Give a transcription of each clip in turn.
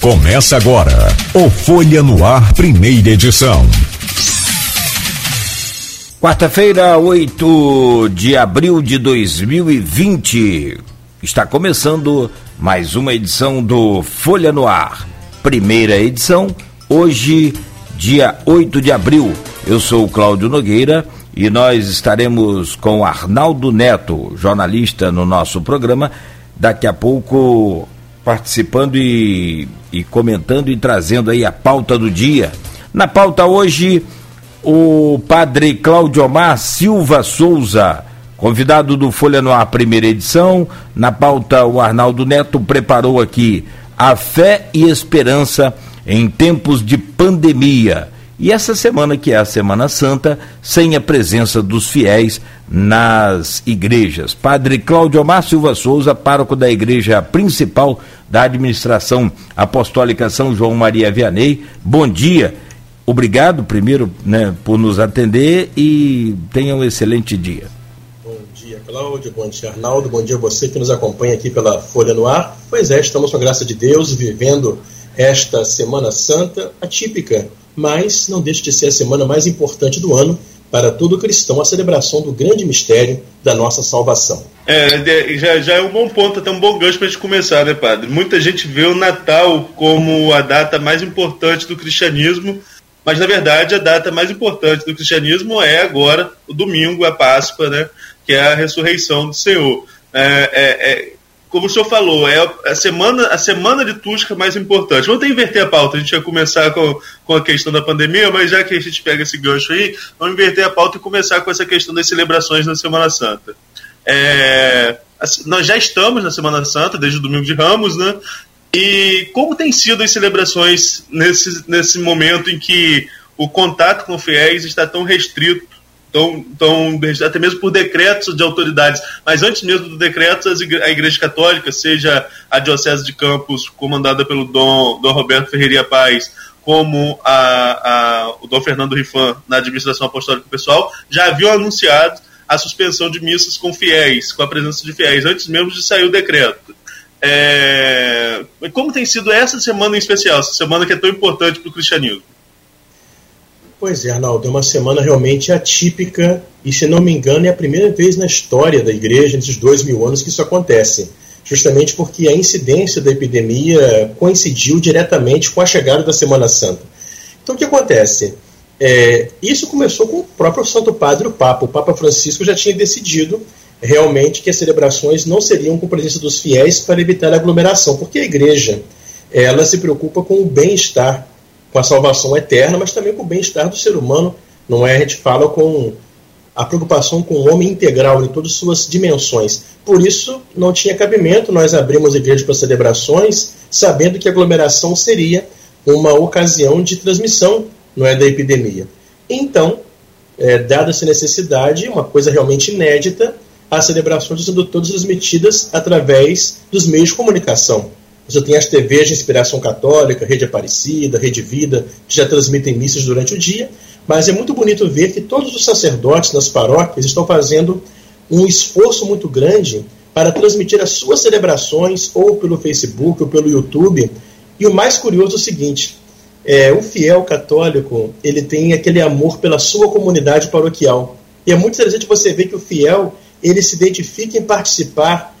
Começa agora o Folha no Ar, primeira edição. Quarta-feira, 8 de abril de 2020. Está começando mais uma edição do Folha no Ar. Primeira edição, hoje, dia 8 de abril. Eu sou o Cláudio Nogueira e nós estaremos com Arnaldo Neto, jornalista no nosso programa. Daqui a pouco participando e, e comentando e trazendo aí a pauta do dia. Na pauta hoje, o padre Cláudio Omar Silva Souza, convidado do Folha no Ar, primeira edição. Na pauta, o Arnaldo Neto preparou aqui a fé e esperança em tempos de pandemia. E essa semana, que é a Semana Santa, sem a presença dos fiéis nas igrejas. Padre Cláudio Omar Silva Souza, pároco da igreja principal da administração apostólica São João Maria Vianney. Bom dia. Obrigado, primeiro, né, por nos atender e tenha um excelente dia. Bom dia, Cláudio. Bom dia, Arnaldo. Bom dia a você que nos acompanha aqui pela Folha no Ar. Pois é, estamos com a graça de Deus vivendo esta Semana Santa atípica mas não deixa de ser a semana mais importante do ano para todo cristão, a celebração do grande mistério da nossa salvação. É, já, já é um bom ponto, até um bom gancho para a gente começar, né, padre? Muita gente vê o Natal como a data mais importante do cristianismo, mas na verdade a data mais importante do cristianismo é agora, o domingo, a Páscoa, né? Que é a ressurreição do Senhor. É, é, é como o senhor falou, é a semana, a semana litúrgica mais importante. Vamos até inverter a pauta. A gente ia começar com, com a questão da pandemia, mas já que a gente pega esse gancho aí, vamos inverter a pauta e começar com essa questão das celebrações na Semana Santa. É, nós já estamos na Semana Santa, desde o domingo de Ramos, né? E como tem sido as celebrações nesse, nesse momento em que o contato com fiéis está tão restrito então, então, até mesmo por decretos de autoridades. Mas antes mesmo do decreto, a Igreja Católica, seja a Diocese de Campos, comandada pelo Dom, Dom Roberto Ferreira Paz, como a, a, o Dom Fernando Rifan, na administração apostólica pessoal, já haviam anunciado a suspensão de missas com fiéis, com a presença de fiéis, antes mesmo de sair o decreto. É... Como tem sido essa semana em especial, essa semana que é tão importante para o cristianismo? Pois é, Arnaldo, é uma semana realmente atípica e, se não me engano, é a primeira vez na história da igreja, nesses dois mil anos, que isso acontece. Justamente porque a incidência da epidemia coincidiu diretamente com a chegada da Semana Santa. Então, o que acontece? É, isso começou com o próprio Santo Padre, o Papa. O Papa Francisco já tinha decidido realmente que as celebrações não seriam com presença dos fiéis para evitar a aglomeração, porque a igreja ela se preocupa com o bem-estar com a salvação eterna, mas também com o bem-estar do ser humano. Não é? A gente fala com a preocupação com o homem integral em todas as suas dimensões. Por isso, não tinha cabimento nós abrimos a igreja para celebrações, sabendo que a aglomeração seria uma ocasião de transmissão não é, da epidemia. Então, é, dada essa necessidade, uma coisa realmente inédita, as celebrações sendo todas transmitidas através dos meios de comunicação. Você tem as TVs de inspiração católica, Rede Aparecida, Rede Vida, que já transmitem missas durante o dia, mas é muito bonito ver que todos os sacerdotes nas paróquias estão fazendo um esforço muito grande para transmitir as suas celebrações ou pelo Facebook ou pelo YouTube. E o mais curioso é o seguinte: é, o fiel católico ele tem aquele amor pela sua comunidade paroquial. E é muito interessante você ver que o fiel ele se identifica em participar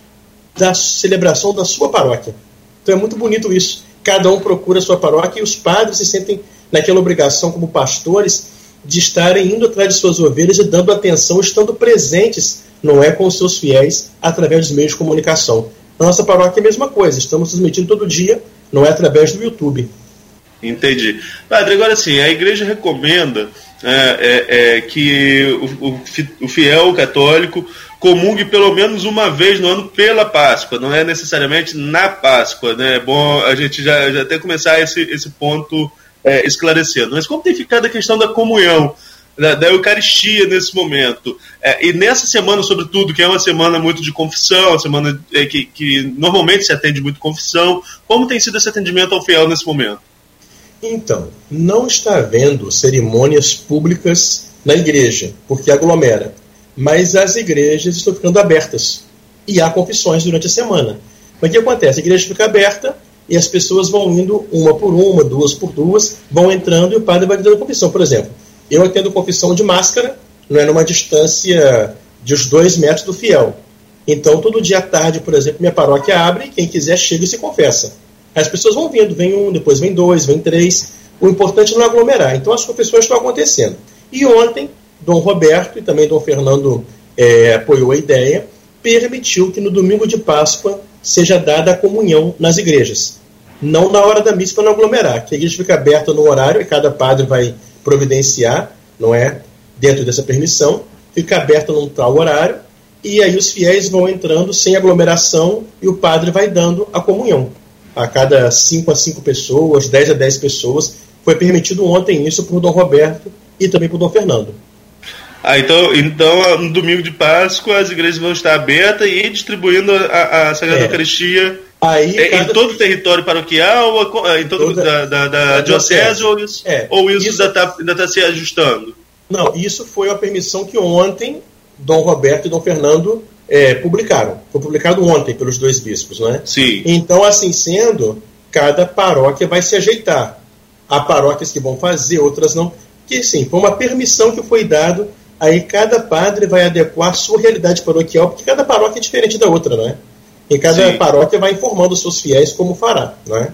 da celebração da sua paróquia. Então é muito bonito isso. Cada um procura a sua paróquia e os padres se sentem naquela obrigação, como pastores, de estarem indo atrás de suas ovelhas e dando atenção, estando presentes, não é com os seus fiéis, através dos meios de comunicação. Na nossa paróquia é a mesma coisa, estamos transmitindo todo dia, não é através do YouTube. Entendi. Padre, agora sim, a igreja recomenda é, é, é, que o, o, o fiel católico comungue pelo menos uma vez no ano pela Páscoa, não é necessariamente na Páscoa, né? É bom a gente já, já até começar esse, esse ponto é, esclarecendo. Mas como tem ficado a questão da comunhão, da, da Eucaristia nesse momento? É, e nessa semana, sobretudo, que é uma semana muito de confissão, uma semana é, que, que normalmente se atende muito confissão, como tem sido esse atendimento ao fiel nesse momento? Então, não está havendo cerimônias públicas na igreja, porque aglomera mas as igrejas estão ficando abertas e há confissões durante a semana. Mas o que acontece? A igreja fica aberta e as pessoas vão indo uma por uma, duas por duas, vão entrando e o padre vai dando confissão. Por exemplo, eu atendo confissão de máscara, não é numa distância de uns dois metros do fiel. Então, todo dia à tarde, por exemplo, minha paróquia abre e quem quiser chega e se confessa. As pessoas vão vindo, vem um, depois vem dois, vem três. O importante é não aglomerar. Então, as confissões estão acontecendo. E ontem, Dom Roberto e também Dom Fernando é, apoiou a ideia, permitiu que no domingo de Páscoa seja dada a comunhão nas igrejas. Não na hora da missa para não aglomerar, que a igreja fica aberta no horário e cada padre vai providenciar, não é? Dentro dessa permissão, fica aberta num tal horário, e aí os fiéis vão entrando sem aglomeração e o padre vai dando a comunhão. A cada 5 a 5 pessoas, 10 a 10 pessoas, foi permitido ontem isso por Dom Roberto e também por Dom Fernando. Ah, então, então no domingo de Páscoa as igrejas vão estar abertas e distribuindo a, a Sagrada é. Eucaristia Aí, é, cada... Em todo o território paroquial, em todo toda, da, da, da diocese, ou isso, é, ou isso, isso ainda está tá se ajustando? Não, isso foi a permissão que ontem Dom Roberto e Dom Fernando é, publicaram. Foi publicado ontem pelos dois bispos, né? Sim. Então, assim sendo, cada paróquia vai se ajeitar. Há paróquias que vão fazer, outras não. Que sim, foi uma permissão que foi dado. Aí cada padre vai adequar a sua realidade paroquial, porque cada paróquia é diferente da outra, não é? E cada Sim. paróquia vai informando os seus fiéis como fará, não é?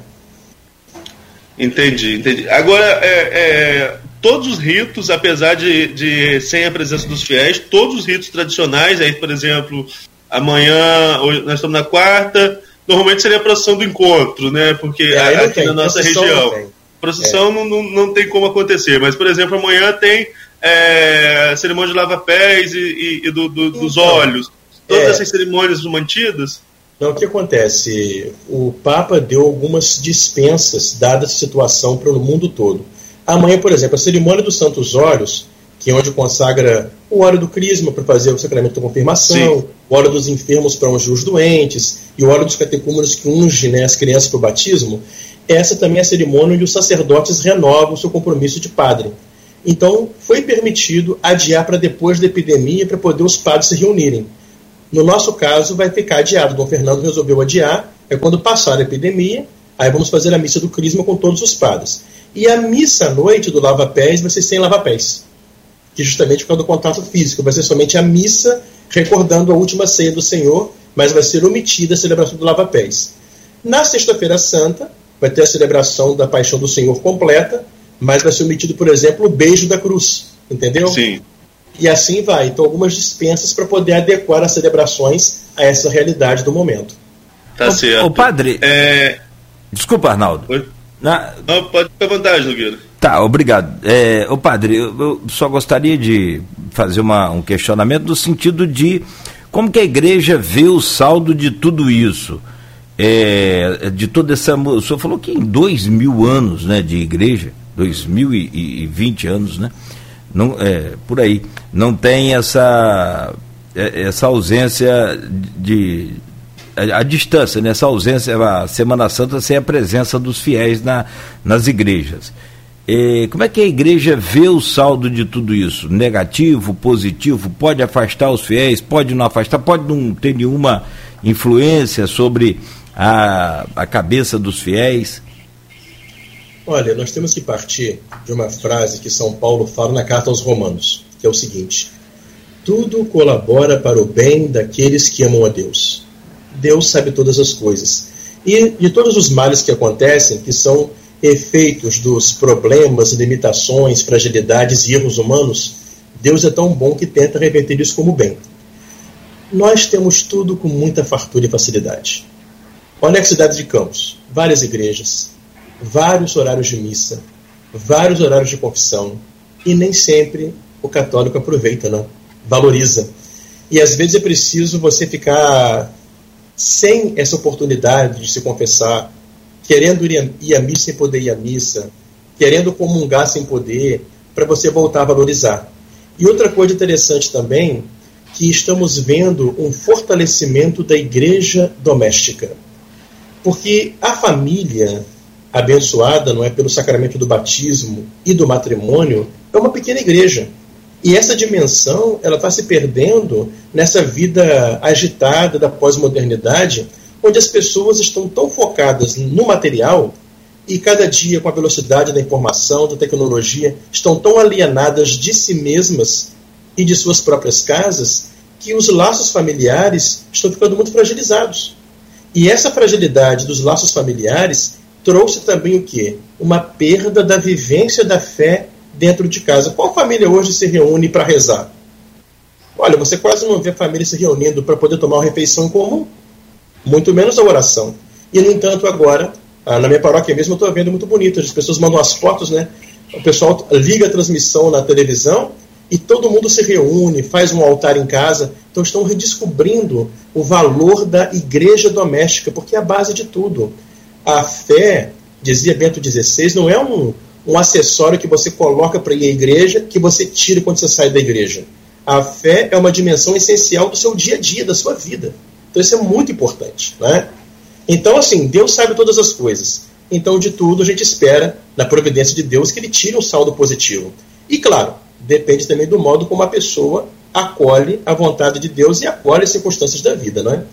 Entendi, entendi. Agora, é, é, todos os ritos, apesar de, de sem a presença dos fiéis, todos os ritos tradicionais, aí, por exemplo, amanhã, hoje, nós estamos na quarta, normalmente seria a procissão do encontro, né? Porque é, aqui tem, na nossa região. Não procissão é. não, não, não tem como acontecer, mas, por exemplo, amanhã tem é, cerimônia de lava-pés e, e, e do, do, dos então, olhos. Todas é. essas cerimônias mantidas? Então, o que acontece? O Papa deu algumas dispensas, dada a situação para o mundo todo. Amanhã, por exemplo, a cerimônia dos Santos Olhos, que é onde consagra o óleo do crisma para fazer o sacramento da confirmação, Sim. o óleo dos enfermos para ungir os doentes, e o óleo dos catecúmenos que unge né, as crianças para o batismo, essa também é a cerimônia onde os sacerdotes renovam o seu compromisso de padre. Então, foi permitido adiar para depois da epidemia para poder os padres se reunirem. No nosso caso, vai ficar adiado. Dom Fernando resolveu adiar. É quando passar a epidemia, aí vamos fazer a missa do Crisma com todos os padres. E a missa à noite do lava-pés vai ser sem lava-pés, que justamente por causa do contato físico. Vai ser somente a missa recordando a última ceia do Senhor, mas vai ser omitida a celebração do lava-pés. Na Sexta-feira Santa, vai ter a celebração da Paixão do Senhor completa, mas vai ser omitido, por exemplo, o beijo da cruz. Entendeu? Sim. E assim vai. Então, algumas dispensas para poder adequar as celebrações a essa realidade do momento. Tá o, certo. O padre. É... Desculpa, Arnaldo. Oi? Na... Não, pode ficar à vontade, Nogueira. Tá, obrigado. É, o padre, eu, eu, só gostaria de fazer uma, um questionamento no sentido de como que a igreja vê o saldo de tudo isso. É, de toda essa. O senhor falou que em dois mil anos né, de igreja, dois mil e vinte anos, né? Não, é, por aí não tem essa, é, essa ausência de. A, a distância, né? essa ausência, a Semana Santa sem a presença dos fiéis na, nas igrejas. E como é que a igreja vê o saldo de tudo isso? Negativo, positivo? Pode afastar os fiéis? Pode não afastar? Pode não ter nenhuma influência sobre a, a cabeça dos fiéis? Olha, nós temos que partir de uma frase que São Paulo fala na carta aos Romanos, que é o seguinte: Tudo colabora para o bem daqueles que amam a Deus. Deus sabe todas as coisas. E de todos os males que acontecem, que são efeitos dos problemas, limitações, fragilidades e erros humanos, Deus é tão bom que tenta reverter isso como bem. Nós temos tudo com muita fartura e facilidade. Olha a cidade de Campos, várias igrejas, vários horários de missa, vários horários de confissão, e nem sempre o católico aproveita, não, valoriza. E às vezes é preciso você ficar sem essa oportunidade de se confessar, querendo ir à missa sem poder ir à missa, querendo comungar sem poder, para você voltar a valorizar. E outra coisa interessante também, que estamos vendo um fortalecimento da igreja doméstica. Porque a família abençoada, não é, pelo sacramento do batismo e do matrimônio, é uma pequena igreja. E essa dimensão, ela está se perdendo nessa vida agitada da pós-modernidade, onde as pessoas estão tão focadas no material e cada dia, com a velocidade da informação, da tecnologia, estão tão alienadas de si mesmas e de suas próprias casas que os laços familiares estão ficando muito fragilizados. E essa fragilidade dos laços familiares trouxe também o quê? Uma perda da vivência da fé dentro de casa. Qual família hoje se reúne para rezar? Olha, você quase não vê família se reunindo para poder tomar uma refeição comum, muito menos a oração. E, no entanto, agora, ah, na minha paróquia mesmo, eu estou vendo muito bonito. As pessoas mandam as fotos, né? O pessoal liga a transmissão na televisão e todo mundo se reúne, faz um altar em casa. Então, estão redescobrindo o valor da igreja doméstica, porque é a base de tudo. A fé, dizia Bento XVI, não é um, um acessório que você coloca para ir à igreja que você tira quando você sai da igreja. A fé é uma dimensão essencial do seu dia a dia, da sua vida. Então isso é muito importante. Né? Então, assim, Deus sabe todas as coisas. Então, de tudo, a gente espera, na providência de Deus, que ele tire um saldo positivo. E, claro, depende também do modo como a pessoa acolhe a vontade de Deus e acolhe as circunstâncias da vida, não é?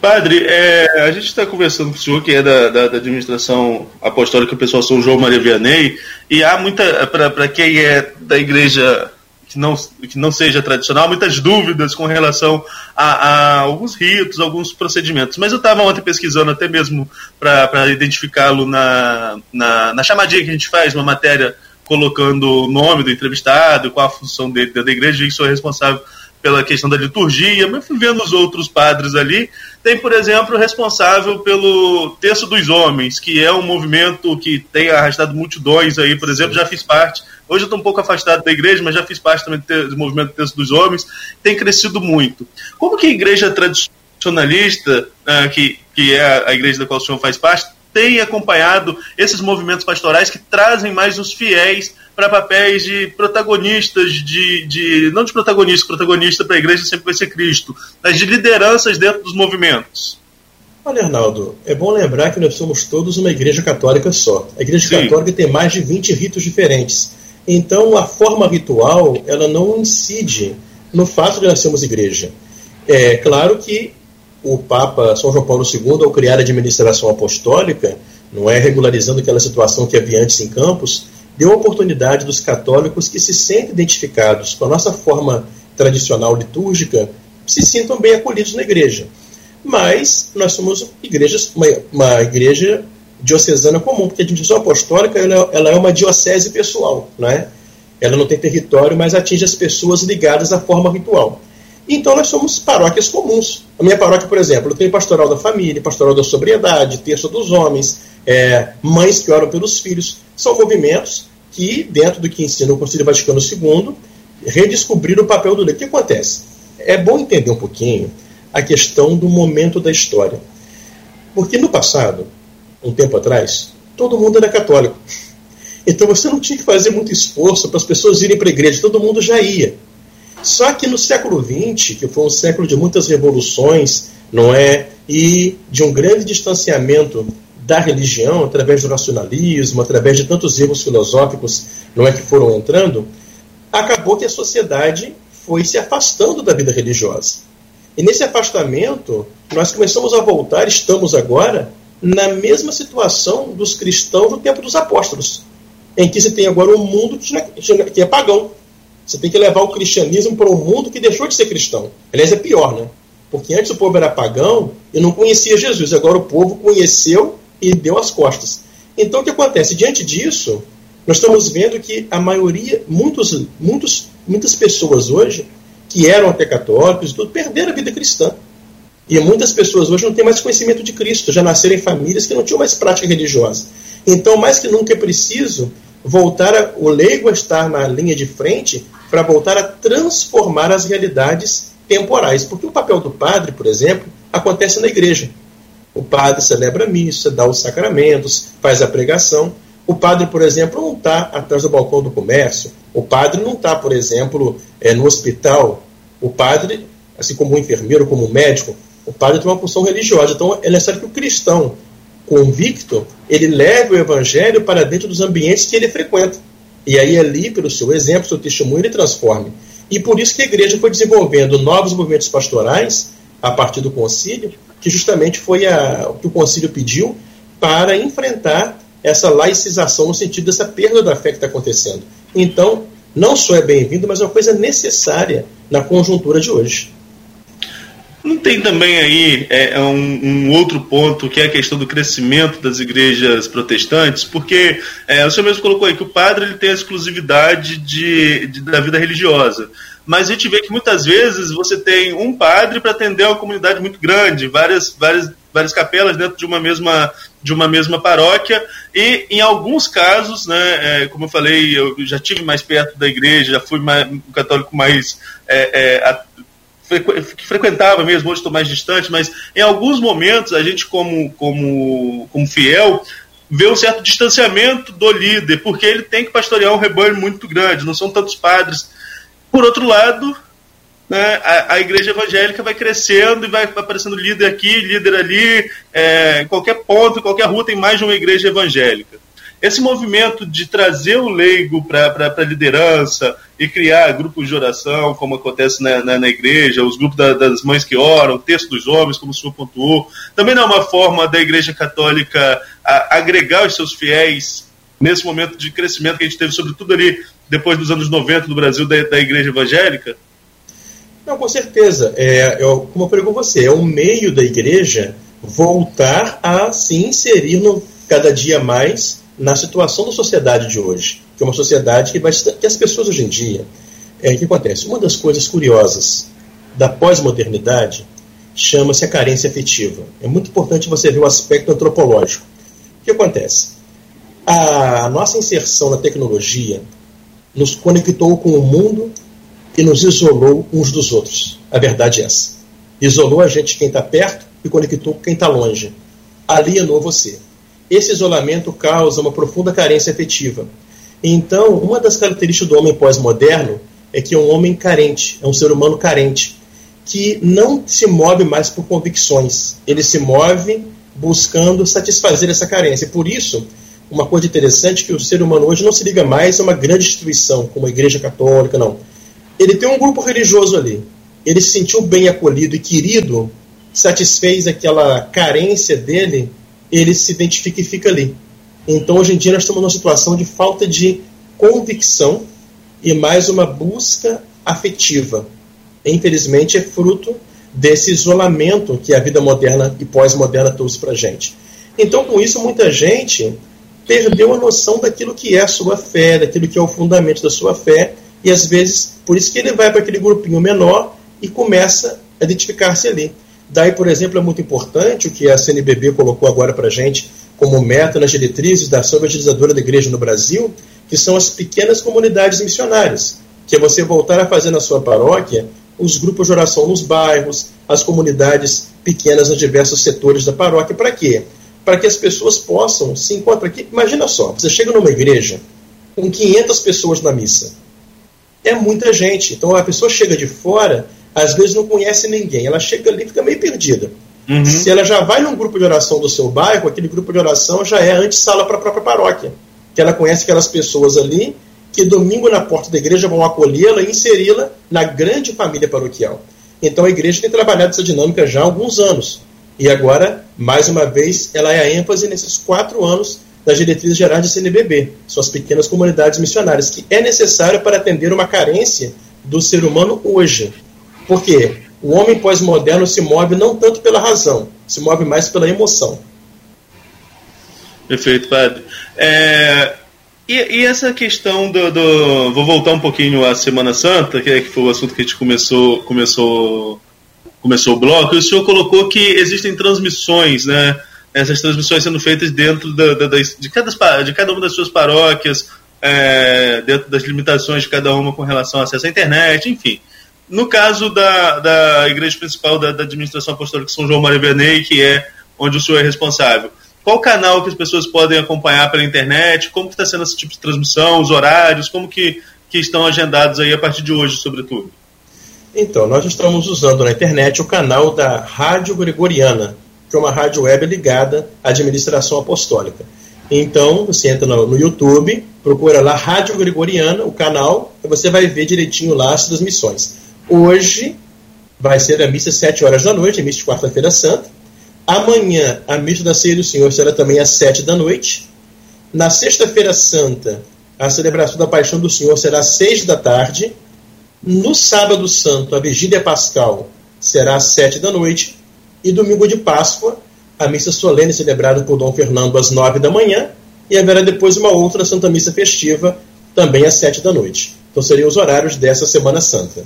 Padre, é, a gente está conversando com o senhor, que é da, da, da, administração apostólica pessoal São João Maria Vianney, e há muita, para quem é da igreja que não, que não seja tradicional, muitas dúvidas com relação a, a alguns ritos, alguns procedimentos. Mas eu estava ontem pesquisando até mesmo para identificá-lo na, na, na chamadinha que a gente faz, uma matéria colocando o nome do entrevistado, qual a função dele da igreja, e sou responsável pela questão da liturgia, mas fui vendo os outros padres ali. Tem, por exemplo, o responsável pelo Terço dos Homens, que é um movimento que tem arrastado multidões aí, por exemplo, já fiz parte. Hoje eu estou um pouco afastado da igreja, mas já fiz parte também do movimento Terço dos Homens, tem crescido muito. Como que a igreja tradicionalista, uh, que, que é a igreja da qual o senhor faz parte, tem acompanhado esses movimentos pastorais que trazem mais os fiéis para papéis de protagonistas, de, de não de protagonista, protagonista para a igreja sempre vai ser Cristo, mas de lideranças dentro dos movimentos. Olha, Arnaldo, é bom lembrar que nós somos todos uma igreja católica só. A igreja Sim. católica tem mais de 20 ritos diferentes. Então, a forma ritual, ela não incide no fato de nós sermos igreja. É claro que o Papa São João Paulo II, ao criar a administração apostólica, não é regularizando aquela situação que havia antes em Campos, deu a oportunidade dos católicos que se sentem identificados com a nossa forma tradicional litúrgica se sintam bem acolhidos na igreja. Mas nós somos igrejas, uma, uma igreja diocesana comum, porque a administração apostólica ela, ela, é uma diocese pessoal, né? ela não tem território, mas atinge as pessoas ligadas à forma ritual. Então nós somos paróquias comuns. A minha paróquia, por exemplo, tenho pastoral da família, pastoral da sobriedade, terço dos homens, é, mães que oram pelos filhos. São movimentos que, dentro do que ensina o Concílio Vaticano II, redescobriram o papel do leigo. O que acontece? É bom entender um pouquinho a questão do momento da história. Porque no passado, um tempo atrás, todo mundo era católico. Então você não tinha que fazer muito esforço para as pessoas irem para a igreja, todo mundo já ia. Só que no século XX, que foi um século de muitas revoluções, não é? E de um grande distanciamento da religião, através do racionalismo, através de tantos erros filosóficos não é que foram entrando, acabou que a sociedade foi se afastando da vida religiosa. E nesse afastamento, nós começamos a voltar, estamos agora, na mesma situação dos cristãos no tempo dos apóstolos, em que se tem agora um mundo que é pagão. Você tem que levar o cristianismo para um mundo que deixou de ser cristão. Aliás, é pior, né? Porque antes o povo era pagão e não conhecia Jesus. Agora o povo conheceu e deu as costas. Então o que acontece? Diante disso, nós estamos vendo que a maioria, muitos, muitos, muitas pessoas hoje, que eram até católicos, tudo, perderam a vida cristã. E muitas pessoas hoje não têm mais conhecimento de Cristo, já nasceram em famílias que não tinham mais prática religiosa. Então, mais que nunca é preciso voltar a, o leigo a estar na linha de frente para voltar a transformar as realidades temporais. Porque o papel do padre, por exemplo, acontece na igreja. O padre celebra a missa, dá os sacramentos, faz a pregação. O padre, por exemplo, não está atrás do balcão do comércio. O padre não está, por exemplo, é, no hospital. O padre, assim como o enfermeiro, como o médico, o padre tem uma função religiosa. Então é necessário que o cristão convicto ele leve o evangelho para dentro dos ambientes que ele frequenta. E aí, ali, pelo seu exemplo, seu testemunho, ele transforme. E por isso que a igreja foi desenvolvendo novos movimentos pastorais a partir do concílio, que justamente foi a, o que o concílio pediu para enfrentar essa laicização no sentido dessa perda da fé que está acontecendo. Então, não só é bem-vindo, mas é uma coisa necessária na conjuntura de hoje. Não tem também aí é, é, um, um, outro ponto que é a questão do crescimento das igrejas protestantes, porque é, o senhor mesmo colocou aí que o padre ele tem a exclusividade de, de, da vida religiosa. Mas a gente vê que muitas vezes você tem um padre para atender uma comunidade muito grande, várias, várias, várias capelas dentro de uma mesma de uma mesma paróquia e em alguns casos, né, é, como eu falei, eu já tive mais perto da igreja, já fui mais, um católico mais é, é, que frequentava mesmo, hoje estou mais distante, mas em alguns momentos a gente, como, como, como fiel, vê um certo distanciamento do líder, porque ele tem que pastorear um rebanho muito grande, não são tantos padres. Por outro lado, né, a, a, igreja evangélica vai crescendo e vai aparecendo líder aqui, líder ali, é, em qualquer ponto, em qualquer rua tem mais de uma igreja evangélica. Esse movimento de trazer o leigo para a liderança e criar grupos de oração, como acontece na, na, na igreja, os grupos da, das mães que oram, o texto dos homens, como o senhor pontuou, também não é uma forma da igreja católica agregar os seus fiéis nesse momento de crescimento que a gente teve, sobretudo ali depois dos anos 90 no Brasil, da, da igreja evangélica? Não, com certeza. É, eu, como eu falei com você, é o meio da igreja voltar a se inserir no, cada dia mais na situação da sociedade de hoje, que é uma sociedade que, que as pessoas hoje em dia, é, o que acontece? Uma das coisas curiosas da pós-modernidade chama-se a carência afetiva. É muito importante você ver o aspecto antropológico. O que acontece? A nossa inserção na tecnologia nos conectou com o mundo e nos isolou uns dos outros. A verdade é essa. Isolou a gente quem está perto e conectou quem está longe. Alienou você. Esse isolamento causa uma profunda carência afetiva. Então, uma das características do homem pós-moderno é que é um homem carente, é um ser humano carente, que não se move mais por convicções, ele se move buscando satisfazer essa carência. Por isso, uma coisa interessante é que o ser humano hoje não se liga mais a uma grande instituição, como a Igreja Católica, não. Ele tem um grupo religioso ali. Ele se sentiu bem acolhido e querido, satisfez aquela carência dele ele se identifica e fica ali. Então, hoje em dia, nós estamos numa situação de falta de convicção e mais uma busca afetiva. Infelizmente, é fruto desse isolamento que a vida moderna e pós-moderna trouxe para a gente. Então, com isso, muita gente perdeu a noção daquilo que é a sua fé, daquilo que é o fundamento da sua fé, e às vezes, por isso que ele vai para aquele grupinho menor e começa a identificar-se ali. Daí, por exemplo, é muito importante o que a CNBB colocou agora para a gente como meta nas diretrizes da ação evangelizadora da igreja no Brasil, que são as pequenas comunidades missionárias, que é você voltar a fazer na sua paróquia os grupos de oração nos bairros, as comunidades pequenas nos diversos setores da paróquia. Para quê? Para que as pessoas possam se encontrar aqui. Imagina só, você chega numa igreja com 500 pessoas na missa. É muita gente. Então a pessoa chega de fora às vezes não conhece ninguém. Ela chega ali e fica meio perdida. Uhum. Se ela já vai num grupo de oração do seu bairro, aquele grupo de oração já é antessala para a própria paróquia. Que ela conhece aquelas pessoas ali que domingo na porta da igreja vão acolhê-la e inseri-la na grande família paroquial. Então a igreja tem trabalhado essa dinâmica já há alguns anos. E agora, mais uma vez, ela é a ênfase nesses quatro anos das diretrizes gerais de CNBB, são as pequenas comunidades missionárias, que é necessário para atender uma carência do ser humano hoje. Porque o homem pós-moderno se move não tanto pela razão, se move mais pela emoção. Perfeito, padre. É, e, e, essa questão do, do, Vou voltar um pouquinho à Semana Santa, que, é, que foi o assunto que a gente começou, começou, começou o bloco, o senhor colocou que existem transmissões, né? Essas transmissões sendo feitas dentro da, da, de, cada, de cada uma das suas paróquias, é, dentro das limitações de cada uma com relação ao acesso à internet, enfim. No caso da, da igreja principal da, da administração apostólica São João Maria Vianney, que é onde o senhor é responsável, qual canal que as pessoas podem acompanhar pela internet? Como está sendo esse tipo de transmissão, os horários? Como que, que estão agendados aí a partir de hoje, sobretudo? Então, nós estamos usando na internet o canal da Rádio Gregoriana, que é uma rádio web ligada à administração apostólica. Então, você entra no, no YouTube, procura lá Rádio Gregoriana, o canal, e você vai ver direitinho lá as transmissões. Hoje, vai ser a missa às 7 horas da noite, a missa de quarta-feira santa. Amanhã, a missa da ceia do Senhor será também às 7 da noite. Na sexta-feira santa, a celebração da paixão do Senhor será às 6 da tarde. No sábado santo, a vigília pascal será às 7 da noite. E domingo de Páscoa, a missa solene celebrada por Dom Fernando às 9 da manhã. E haverá depois uma outra Santa Missa festiva, também às 7 da noite. Então seriam os horários dessa Semana Santa.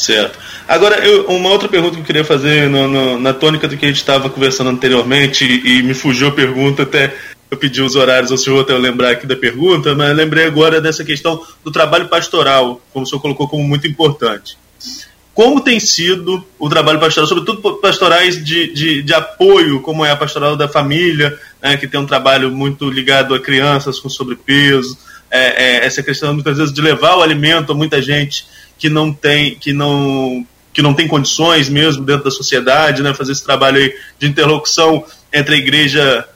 Certo. Agora, eu, uma outra pergunta que eu queria fazer no, no, na tônica do que a gente estava conversando anteriormente, e, e, me fugiu a pergunta, até eu pedi os horários ao senhor até eu lembrar aqui da pergunta, mas lembrei agora dessa questão do trabalho pastoral, como o senhor colocou como muito importante. Como tem sido o trabalho pastoral, sobretudo pastorais de, de, de apoio, como é a pastoral da família, né, que tem um trabalho muito ligado a crianças com sobrepeso, é, é, essa questão muitas vezes de levar o alimento a muita gente que não tem que não que não tem condições mesmo dentro da sociedade, né, fazer esse trabalho aí de interlocução entre a igreja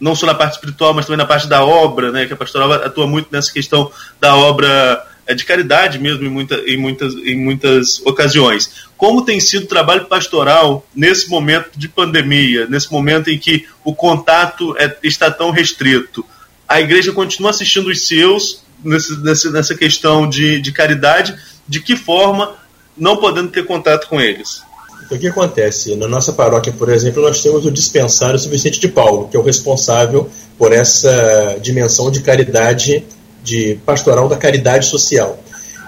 não só na parte espiritual, mas também na parte da obra, né, que a pastoral atua muito nessa questão da obra é, de caridade mesmo em, muita, em, muitas, em muitas ocasiões. Como tem sido o trabalho pastoral nesse momento de pandemia, nesse momento em que o contato é, está tão restrito? A igreja continua assistindo os seus nesse, nessa, nessa questão de, de caridade, de que forma, não podendo ter contato com eles. O que acontece? Na nossa paróquia, por exemplo, nós temos o dispensário São Vicente de Paulo, que é o responsável por essa dimensão de caridade, de pastoral da caridade social.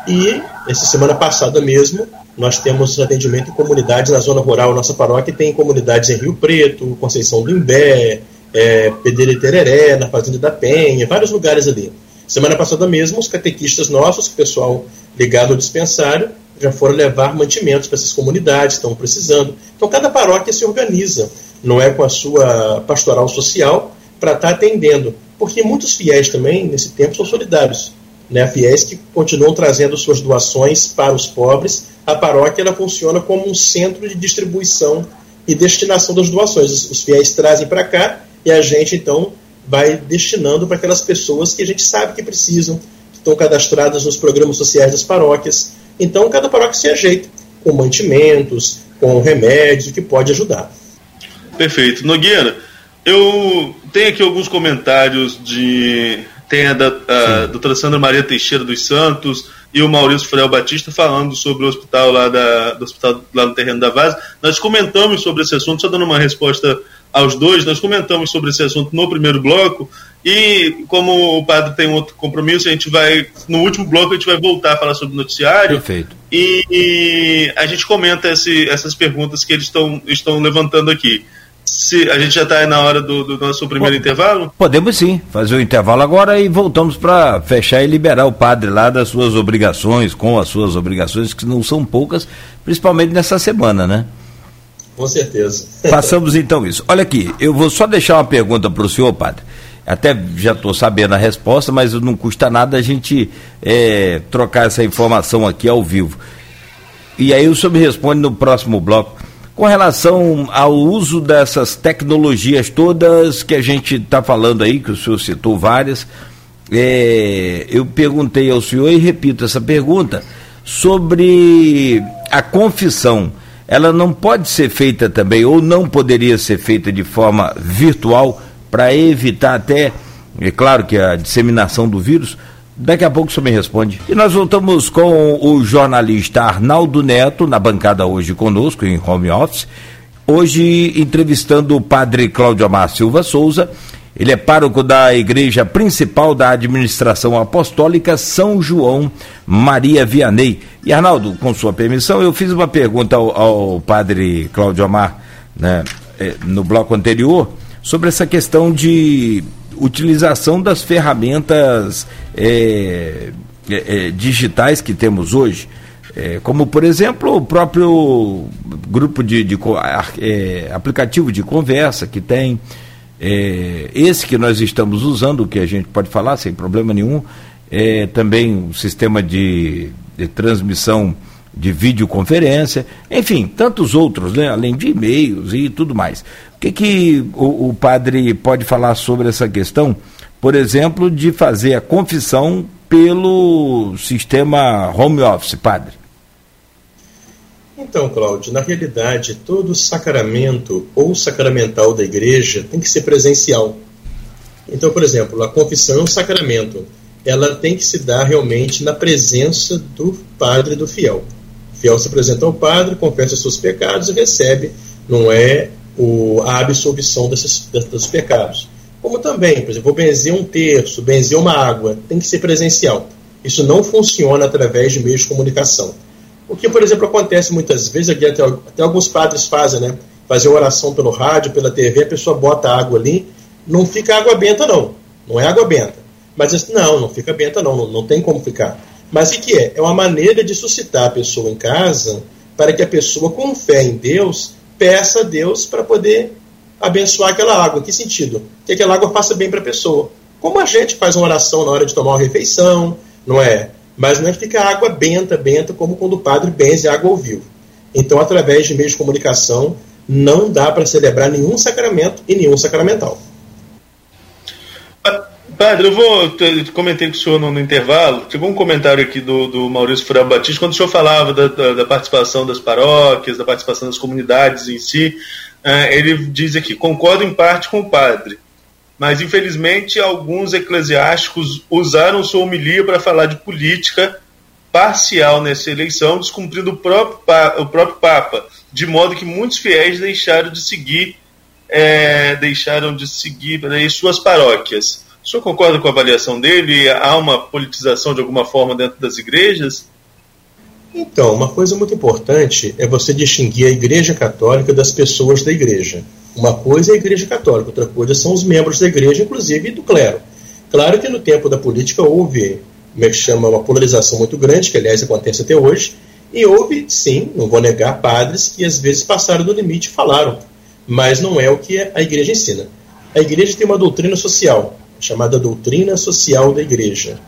E, essa semana passada mesmo, nós temos atendimento em comunidades na zona rural. Nossa paróquia tem comunidades em Rio Preto, Conceição do Imbé, é, Pedreira e Tereré, na Fazenda da Penha, vários lugares ali. Semana passada mesmo, os catequistas nossos, o pessoal ligado ao dispensário, já foram levar mantimentos para essas comunidades, estão precisando. Então, cada paróquia se organiza, não é com a sua pastoral social, para estar tá atendendo. Porque muitos fiéis também, nesse tempo, são solidários. Né? Fiéis que continuam trazendo suas doações para os pobres. A paróquia ela funciona como um centro de distribuição e destinação das doações. Os fiéis trazem para cá e a gente, então, vai destinando para aquelas pessoas que a gente sabe que precisam, que estão cadastradas nos programas sociais das paróquias. Então, cada paróquia se ajeita com mantimentos, com remédios, o que pode ajudar. Perfeito. Nogueira, eu tenho aqui alguns comentários de. Tem a da a doutora Sandra Maria Teixeira dos Santos e o Maurício Furel Batista falando sobre o hospital lá da, do hospital lá no terreno da Vaz. Nós comentamos sobre esse assunto, só dando uma resposta aos dois. Nós comentamos sobre esse assunto no primeiro bloco e como o padre tem outro compromisso, a gente vai no último bloco a gente vai voltar a falar sobre o noticiário. Perfeito. E, e a gente comenta esse, essas perguntas que eles estão estão levantando aqui. Se a gente já está na hora do, do, nosso primeiro intervalo? Podemos sim, fazer o intervalo agora e voltamos para fechar e liberar o padre lá das suas obrigações, com as suas obrigações, que não são poucas, principalmente nessa semana, né? Com certeza. Passamos então isso. Olha aqui, eu vou só deixar uma pergunta para o senhor, padre. Até já estou sabendo a resposta, mas não custa nada a gente é, trocar essa informação aqui ao vivo. E aí o senhor me responde no próximo bloco. Com relação ao uso dessas tecnologias todas que a gente está falando aí, que o senhor citou várias, é, eu perguntei ao senhor e repito essa pergunta sobre a confissão ela não pode ser feita também, ou não poderia ser feita de forma virtual, para evitar até, é claro que a disseminação do vírus. Daqui a pouco senhor me responde. E nós voltamos com o jornalista Arnaldo Neto, na bancada hoje conosco, em home office. Hoje entrevistando o padre Cláudio Amar Silva Souza ele é pároco da igreja principal da administração apostólica São João Maria Vianney. E Arnaldo, com sua permissão, eu fiz uma pergunta ao, ao padre Cláudio Amar né, eh, no bloco anterior sobre essa questão de utilização das ferramentas é, é, digitais que temos hoje. É, como por exemplo o próprio grupo de, de aplicativo de conversa que tem, é, esse que nós estamos usando, que a gente pode falar sem problema nenhum, é também um sistema de, de transmissão de videoconferência, enfim, tantos outros, né, além de e-mails e tudo mais. Que, que o, o padre pode falar sobre essa questão, por exemplo, de fazer a confissão pelo sistema home office, padre? Então, Cláudio, na realidade, todo sacramento ou sacramental da igreja tem que ser presencial. Então, por exemplo, a confissão é um sacramento. Ela tem que se dar realmente na presença do padre do fiel. O fiel se apresenta ao padre, confessa os seus pecados e recebe, não é o, a absolvição desses, desses pecados. Como também, por exemplo, vou benzer um terço, benzer uma água, tem que ser presencial. Isso não funciona através de meios de comunicação. O que, por exemplo, acontece muitas vezes, aqui até, até alguns padres fazem, né? Fazer oração pelo rádio, pela TV, a pessoa bota água ali, não fica água benta, não. Não é água benta. Mas não, não fica benta, não, não, não tem como ficar. Mas o que é? É uma maneira de suscitar a pessoa em casa para que a pessoa, com fé em Deus, peça a Deus para poder abençoar aquela água. Que sentido? Que aquela água faça bem para a pessoa. Como a gente faz uma oração na hora de tomar uma refeição, não é? Mas não é que fica água benta, benta, como quando o padre benze água ao vivo. Então, através de meios de comunicação, não dá para celebrar nenhum sacramento e nenhum sacramental. Padre, eu vou. Eu comentei com o senhor no, no, intervalo. Chegou um comentário aqui do, do Maurício Furão Batista, quando o senhor falava da, da, da, participação das paróquias, da participação das comunidades em si. Uh, ele diz aqui: concordo em parte com o padre, mas infelizmente alguns eclesiásticos usaram sua homilia para falar de política parcial nessa eleição, descumprindo o próprio, o próprio Papa, de modo que muitos fiéis deixaram de seguir, é, deixaram de seguir suas paróquias. O senhor concorda com a avaliação dele? Há uma politização de alguma forma dentro das igrejas? Então, uma coisa muito importante é você distinguir a Igreja Católica das pessoas da Igreja. Uma coisa é a Igreja Católica, outra coisa são os membros da Igreja, inclusive do clero. Claro que no tempo da política houve, como é que chama, uma polarização muito grande, que aliás acontece até hoje, e houve, sim, não vou negar, padres que às vezes passaram do limite e falaram, mas não é o que a Igreja ensina. A Igreja tem uma doutrina social, chamada doutrina social da igreja.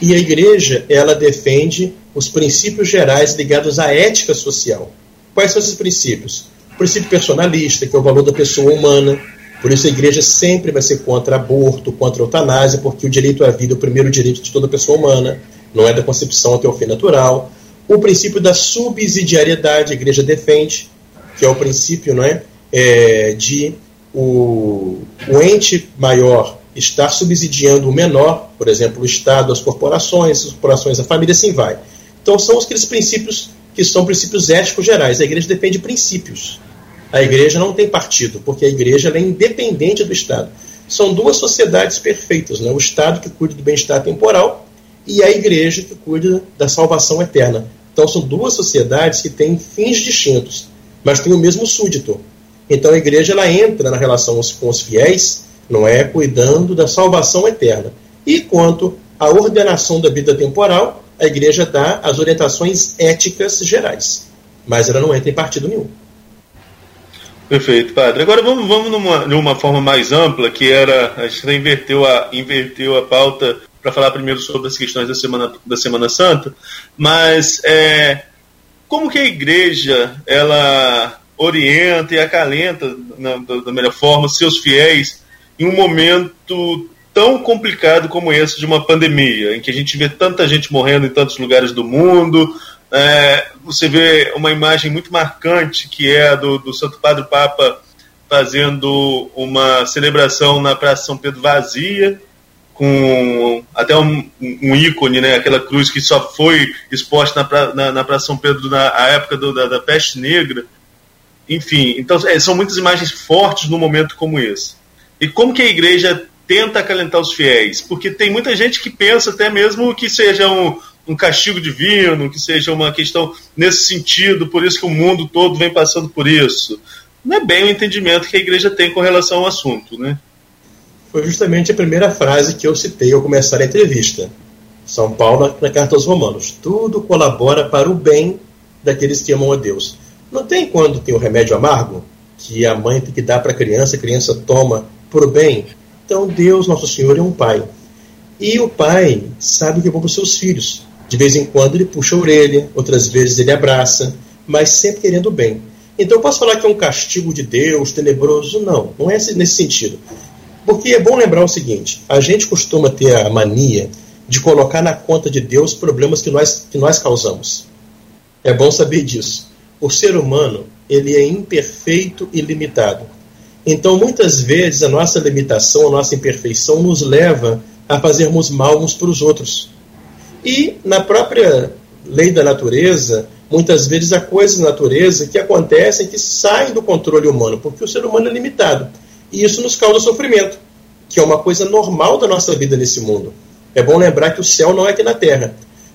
E a igreja, ela defende os princípios gerais ligados à ética social. Quais são esses princípios? O princípio personalista, que é o valor da pessoa humana. Por isso a igreja sempre vai ser contra aborto, contra eutanásia, porque o direito à vida é o primeiro direito de toda pessoa humana, não é da concepção até o fim natural. O princípio da subsidiariedade, a igreja defende, que é o princípio não é, é de o, o ente maior estar subsidiando o menor, por exemplo, o Estado, as corporações, as corporações, a família, assim vai. Então são aqueles princípios que são princípios éticos gerais. A igreja depende de princípios. A igreja não tem partido, porque a igreja é independente do Estado. São duas sociedades perfeitas, né? o Estado que cuida do bem-estar temporal e a igreja que cuida da salvação eterna. Então são duas sociedades que têm fins distintos, mas têm o mesmo súdito. Então a igreja ela entra na relação com os fiéis não é? Cuidando da salvação eterna. E quanto à ordenação da vida temporal, a igreja dá as orientações éticas gerais, mas ela não entra em partido nenhum. Perfeito, padre. Agora vamos, vamos numa, numa forma mais ampla, que era. A gente inverteu a, inverteu a pauta para falar primeiro sobre as questões da Semana, da semana Santa, mas é, como que a igreja ela orienta e acalenta na, da melhor forma seus fiéis em um momento tão complicado como esse de uma pandemia, em que a gente vê tanta gente morrendo em tantos lugares do mundo. É, você vê uma imagem muito marcante que é a do, do Santo Padre Papa fazendo uma celebração na Praça São Pedro vazia, com até um, um, ícone, né, aquela cruz que só foi exposta na, na, na Praça São Pedro na época do, da, da peste negra. Enfim, então é, são muitas imagens fortes num momento como esse. E como que a igreja tenta acalentar os fiéis? Porque tem muita gente que pensa até mesmo que seja um, um castigo divino, que seja uma questão nesse sentido, por isso que o mundo todo vem passando por isso. Não é bem o entendimento que a igreja tem com relação ao assunto, né? Foi justamente a primeira frase que eu citei ao começar a entrevista. São Paulo na carta aos Romanos. Tudo colabora para o bem daqueles que amam a Deus. Não tem quando tem o remédio amargo que a mãe tem que dar para a criança, a criança toma por bem. Então Deus, nosso Senhor, é um pai. E o pai sabe o que é bom para os seus filhos. De vez em quando ele puxa a orelha, outras vezes ele abraça, mas sempre querendo o bem. Então eu posso falar que é um castigo de Deus tenebroso? Não, não é nesse sentido. Porque é bom lembrar o seguinte: a gente costuma ter a mania de colocar na conta de Deus problemas que nós, que nós causamos. É bom saber disso. o ser humano ele é imperfeito e limitado. Então, muitas vezes, a nossa limitação, a nossa imperfeição nos leva a fazermos mal uns para os outros. E, na própria lei da natureza, muitas vezes há coisas na natureza que acontecem que saem do controle humano, porque o ser humano é limitado. E isso nos causa sofrimento, que é uma coisa normal da nossa vida nesse mundo. É bom lembrar que o céu não é aqui na terra.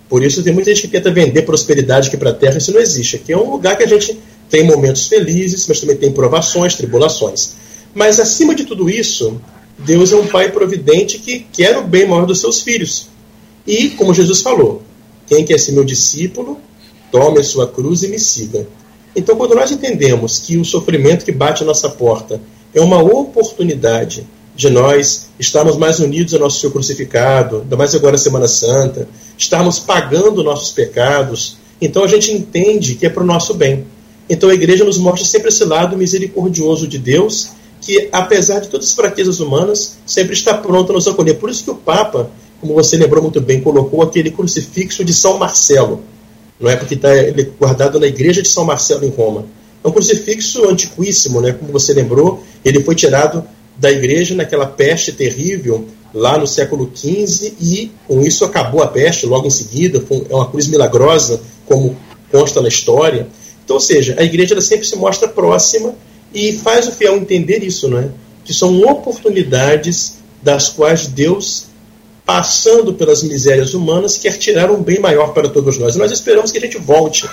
Por isso tem muita gente que tenta vender prosperidade aqui para a terra, isso não existe. Aqui é um lugar que a gente tem momentos felizes, mas também tem provações, tribulações. Mas acima de tudo isso, Deus é um pai providente que quer o bem maior dos seus filhos. E, como Jesus falou, quem quer ser meu discípulo, tome a sua cruz e me siga. Então, quando nós entendemos que o sofrimento que bate à nossa porta é uma oportunidade de nós estarmos mais unidos ao nosso Senhor crucificado, ainda mais agora a Semana Santa, estarmos pagando nossos pecados, então a gente entende que é para o nosso bem. Então a igreja nos mostra sempre esse lado misericordioso de Deus, que apesar de todas as fraquezas humanas, sempre está pronto a nos acolher. Por isso que o Papa, como você lembrou muito bem, colocou aquele crucifixo de São Marcelo, não é porque está ele guardado na igreja de São Marcelo em Roma. É um crucifixo antiquíssimo, né? como você lembrou, ele foi tirado da igreja naquela peste terrível lá no século XV e com isso acabou a peste logo em seguida. é uma cruz milagrosa, como consta na história. Então, ou seja, a igreja sempre se mostra próxima e faz o fiel entender isso, né? que são oportunidades das quais Deus, passando pelas misérias humanas, quer tirar um bem maior para todos nós. Nós esperamos que a gente volte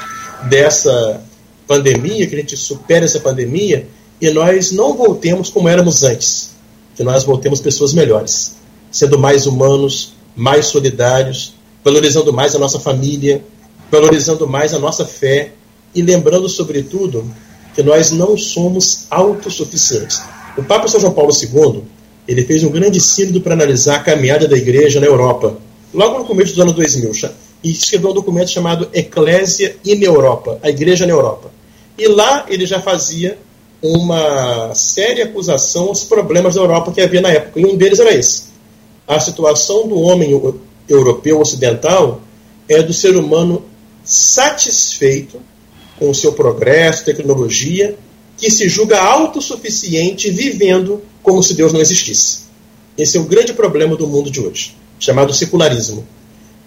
dessa pandemia, que a gente supere essa pandemia e nós não voltemos como éramos antes, que nós voltemos pessoas melhores, sendo mais humanos, mais solidários, valorizando mais a nossa família, valorizando mais a nossa fé e lembrando, sobretudo, que nós não somos autossuficientes. O Papa São João Paulo II ele fez um grande sínodo para analisar a caminhada da igreja na Europa, logo no começo dos anos 2000, e escreveu um documento chamado Eclésia in Europa, a igreja na Europa. E lá ele já fazia uma séria acusação aos problemas da Europa que havia na época, e um deles era esse. A situação do homem europeu ocidental é do ser humano satisfeito com o seu progresso, tecnologia, que se julga autossuficiente vivendo como se Deus não existisse. Esse é o grande problema do mundo de hoje, chamado secularismo.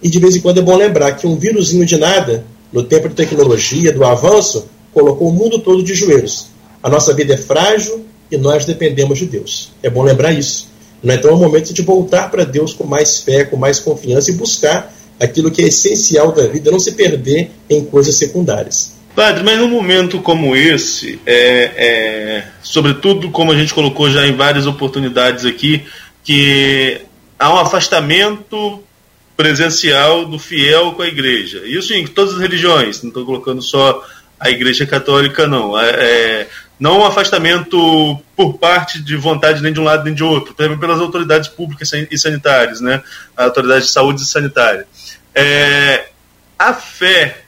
E de vez em quando é bom lembrar que um vírusinho de nada, no tempo de tecnologia, do avanço, colocou o mundo todo de joelhos. A nossa vida é frágil e nós dependemos de Deus. É bom lembrar isso. Então é o momento de voltar para Deus com mais fé, com mais confiança e buscar aquilo que é essencial da vida, não se perder em coisas secundárias. Padre, mas num momento como esse, é, é, sobretudo como a gente colocou já em várias oportunidades aqui, que há um afastamento presencial do fiel com a igreja. Isso em todas as religiões, não estou colocando só a igreja católica, não. É, é não um afastamento por parte de vontade nem de um lado nem de outro, também pelas autoridades públicas e sanitárias, né? a autoridade de saúde e sanitária. É, a fé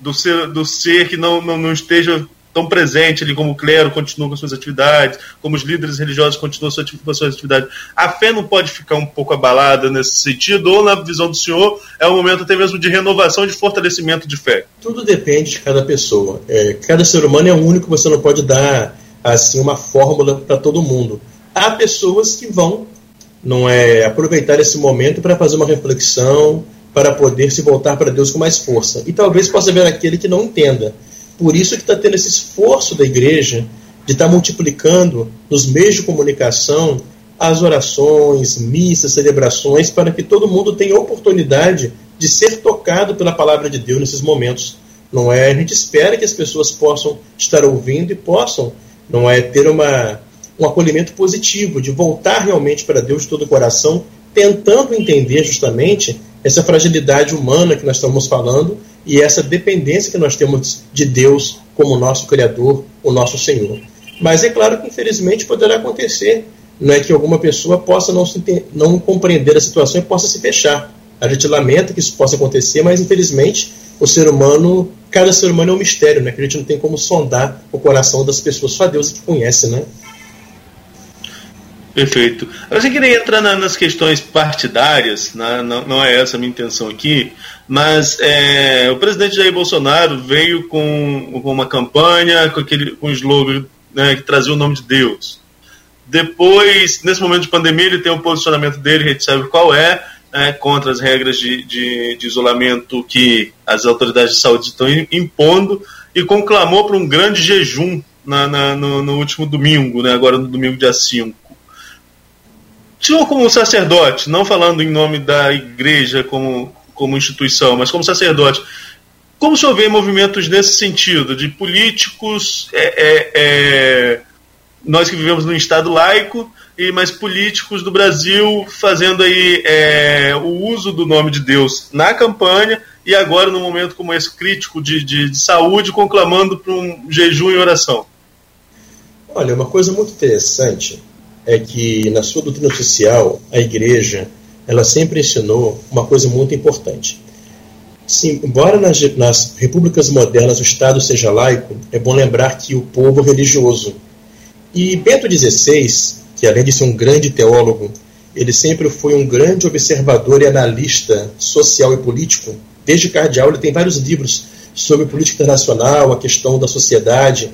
do ser, do ser que não, não, não esteja tão presente ali como o clero continua com suas atividades, como os líderes religiosos continuam com suas atividades. A fé não pode ficar um pouco abalada nesse sentido, ou na visão do senhor, é um momento até mesmo de renovação de fortalecimento de fé? Tudo depende de cada pessoa. É, cada ser humano é único, você não pode dar assim uma fórmula para todo mundo. Há pessoas que vão não é aproveitar esse momento para fazer uma reflexão, para poder se voltar para Deus com mais força. E talvez possa haver aquele que não entenda por isso que está tendo esse esforço da igreja de estar tá multiplicando nos meios de comunicação as orações, missas, celebrações, para que todo mundo tenha oportunidade de ser tocado pela palavra de Deus nesses momentos. Não é? A gente espera que as pessoas possam estar ouvindo e possam, não é, ter uma, um acolhimento positivo, de voltar realmente para Deus de todo o coração, tentando entender justamente essa fragilidade humana que nós estamos falando e essa dependência que nós temos de Deus como nosso Criador, o nosso Senhor. Mas é claro que, infelizmente, poderá acontecer não é que alguma pessoa possa não, se, não compreender a situação e possa se fechar. A gente lamenta que isso possa acontecer, mas infelizmente o ser humano, cada ser humano é um mistério, né? Que a gente não tem como sondar o coração das pessoas, só Deus é que conhece, né? Perfeito. Eu queria entrar na, nas questões partidárias, né? não, é essa a minha intenção aqui, mas é, o presidente Jair Bolsonaro veio com, com uma campanha, com aquele com um slogan né, que trazia o nome de Deus. Depois, nesse momento de pandemia, ele tem o posicionamento dele, a gente sabe qual é, né, contra as regras de, de, de, isolamento que as autoridades de saúde estão impondo, e conclamou para um grande jejum na, na, no, no, último domingo, né, agora no domingo dia 5. O senhor, como sacerdote, não falando em nome da igreja como, como instituição, mas como sacerdote, como o senhor vê movimentos nesse sentido, de políticos, é, é, é, nós que vivemos num Estado laico, e mais políticos do Brasil fazendo aí é, o uso do nome de Deus na campanha e agora, num momento como esse crítico de, de, de saúde, conclamando para um jejum e oração? Olha, uma coisa muito interessante é que na sua doutrina oficial, a igreja ela sempre ensinou uma coisa muito importante. Sim, embora nas, nas repúblicas modernas o Estado seja laico, é bom lembrar que o povo é religioso. E Bento XVI, que além de ser um grande teólogo, ele sempre foi um grande observador e analista social e político. Desde cardeal, ele tem vários livros sobre política internacional, a questão da sociedade.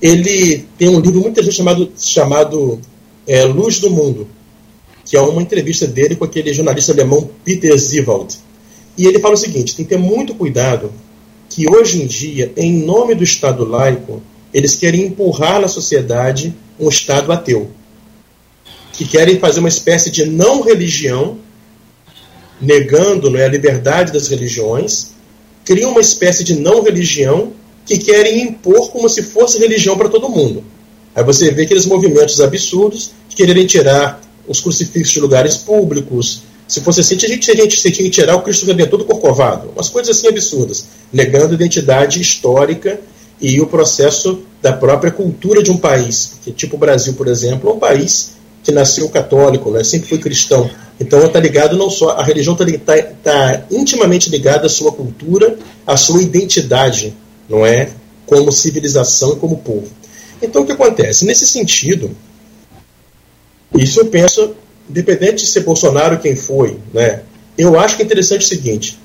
Ele tem um livro muito interessante chamado, chamado é, Luz do Mundo, que é uma entrevista dele com aquele jornalista alemão Peter Siewald. E ele fala o seguinte: tem que ter muito cuidado que hoje em dia, em nome do Estado laico, eles querem empurrar na sociedade um Estado ateu que querem fazer uma espécie de não religião, negando né, a liberdade das religiões, criam uma espécie de não religião que querem impor como se fosse religião para todo mundo. Aí você vê aqueles movimentos absurdos de quererem tirar os crucifixos de lugares públicos. Se fosse assim, a gente, a gente tinha que tirar o Cristo Redentor do Corcovado. Umas coisas assim absurdas, negando a identidade histórica e o processo da própria cultura de um país. Tipo o Brasil, por exemplo, é um país que nasceu católico, né? sempre foi cristão. Então está ligado não só a religião está tá, tá intimamente ligada à sua cultura, à sua identidade, não é, como civilização e como povo. Então o que acontece nesse sentido? Isso eu penso, independente de ser Bolsonaro quem foi, né? Eu acho que é interessante o seguinte: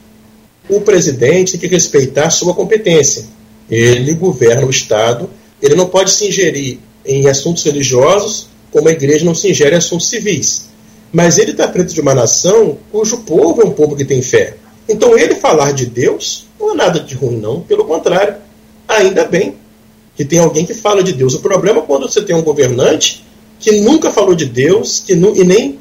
o presidente tem que respeitar sua competência. Ele governa o Estado, ele não pode se ingerir em assuntos religiosos como a igreja não se ingere em assuntos civis. Mas ele está frente de uma nação cujo povo é um povo que tem fé. Então ele falar de Deus não é nada de ruim, não. Pelo contrário, ainda bem que tem alguém que fala de Deus. O problema é quando você tem um governante que nunca falou de Deus que nu, e nem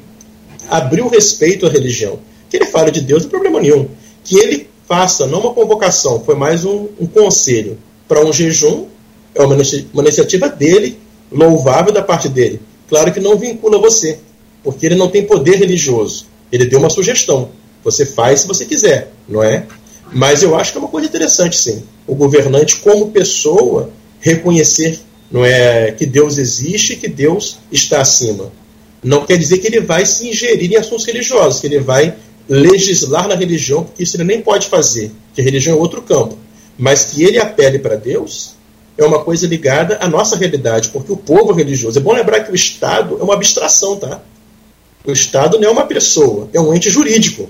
abriu respeito à religião. Que ele fale de Deus não é problema nenhum. Que ele faça, não uma convocação, foi mais um, um conselho para um jejum, é uma, uma iniciativa dele, louvável da parte dele. Claro que não vincula você, porque ele não tem poder religioso. Ele deu uma sugestão. Você faz se você quiser, não é? Mas eu acho que é uma coisa interessante, sim. O governante, como pessoa, reconhecer não é que Deus existe que Deus está acima. Não quer dizer que ele vai se ingerir em assuntos religiosos, que ele vai legislar na religião, porque isso ele nem pode fazer, que a religião é outro campo. Mas que ele apele para Deus, é uma coisa ligada à nossa realidade, porque o povo religioso. É bom lembrar que o Estado é uma abstração, tá? O Estado não é uma pessoa, é um ente jurídico.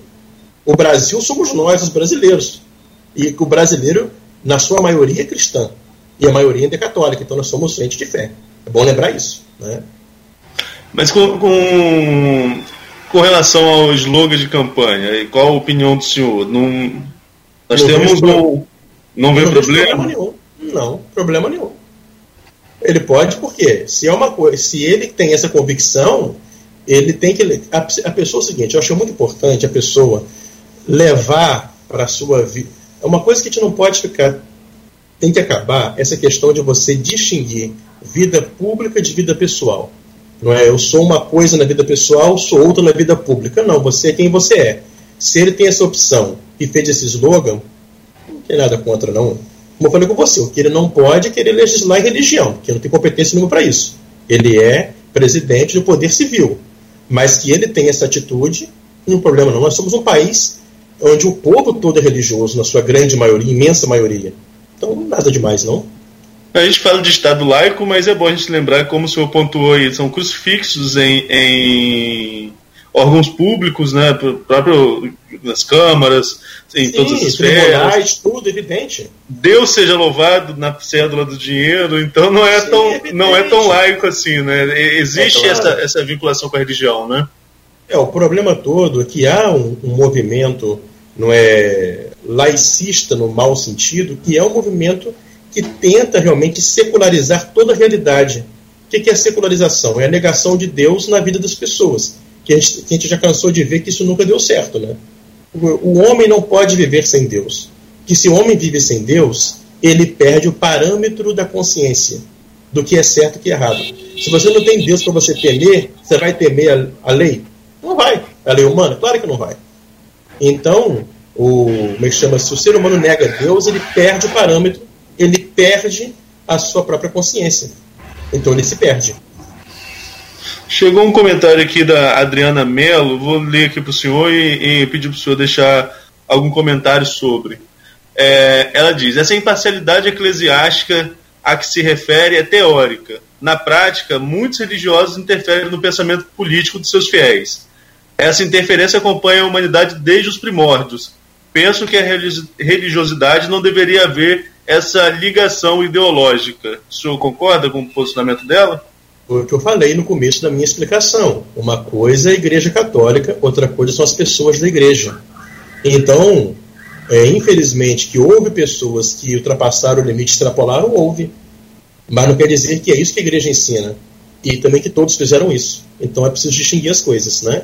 O Brasil somos nós, os brasileiros. E o brasileiro, na sua maioria, é cristã. E a maioria ainda é católica, então nós somos ente de fé. É bom lembrar isso. Né? Mas com, com, com relação ao slogan de campanha, qual a opinião do senhor? Não, nós não temos um. Não vê problema? problema nenhum. Não, problema nenhum. Ele pode, porque se é uma coisa, se ele tem essa convicção, ele tem que a, a pessoa é o seguinte, eu acho muito importante a pessoa levar para a sua vida. É uma coisa que a gente não pode ficar tem que acabar essa questão de você distinguir vida pública de vida pessoal. Não é eu sou uma coisa na vida pessoal, sou outra na vida pública. Não, você é quem você é. Se ele tem essa opção e fez esse slogan, não tem nada contra não. Como eu falei com você, o que ele não pode é querer legislar em religião, porque não tem competência nenhuma para isso. Ele é presidente do poder civil. Mas que ele tem essa atitude, não tem problema não. Nós somos um país onde o povo todo é religioso, na sua grande maioria, imensa maioria. Então, nada demais, não. A gente fala de Estado laico, mas é bom a gente lembrar, como o senhor pontuou aí, são crucifixos em, em órgãos públicos, né, próprio nas câmaras, em Sim, todas as esferas. tudo evidente. Deus seja louvado na cédula do dinheiro, então não é Sim, tão evidente. não é tão laico assim, né? Existe é claro. essa, essa vinculação com a religião, né? É, o problema todo é que há um, um movimento, não é laicista no mau sentido, que é um movimento que tenta realmente secularizar toda a realidade. O que é a secularização? É a negação de Deus na vida das pessoas. Que a gente, que a gente já cansou de ver que isso nunca deu certo, né? o homem não pode viver sem Deus. Que se o homem vive sem Deus, ele perde o parâmetro da consciência do que é certo e o que é errado. Se você não tem Deus para você temer, você vai temer a, a, lei? Não vai. A lei humana? Claro que não vai. Então, o, como é que chama? Se o ser humano nega Deus, ele perde o parâmetro, ele perde a sua própria consciência. Então ele se perde. Chegou um comentário aqui da Adriana Mello, vou ler aqui para o senhor e, e pedir para o senhor deixar algum comentário sobre. É, ela diz: essa imparcialidade eclesiástica a que se refere é teórica. Na prática, muitos religiosos interferem no pensamento político de seus fiéis. Essa interferência acompanha a humanidade desde os primórdios. Penso que a religiosidade não deveria haver essa ligação ideológica. O senhor concorda com o posicionamento dela? Foi o que eu falei no começo da minha explicação. Uma coisa é a Igreja Católica, outra coisa são as pessoas da Igreja. Então, é, infelizmente, que houve pessoas que ultrapassaram o limite, extrapolaram, houve. Mas não quer dizer que é isso que a Igreja ensina. E também que todos fizeram isso. Então é preciso distinguir as coisas, né?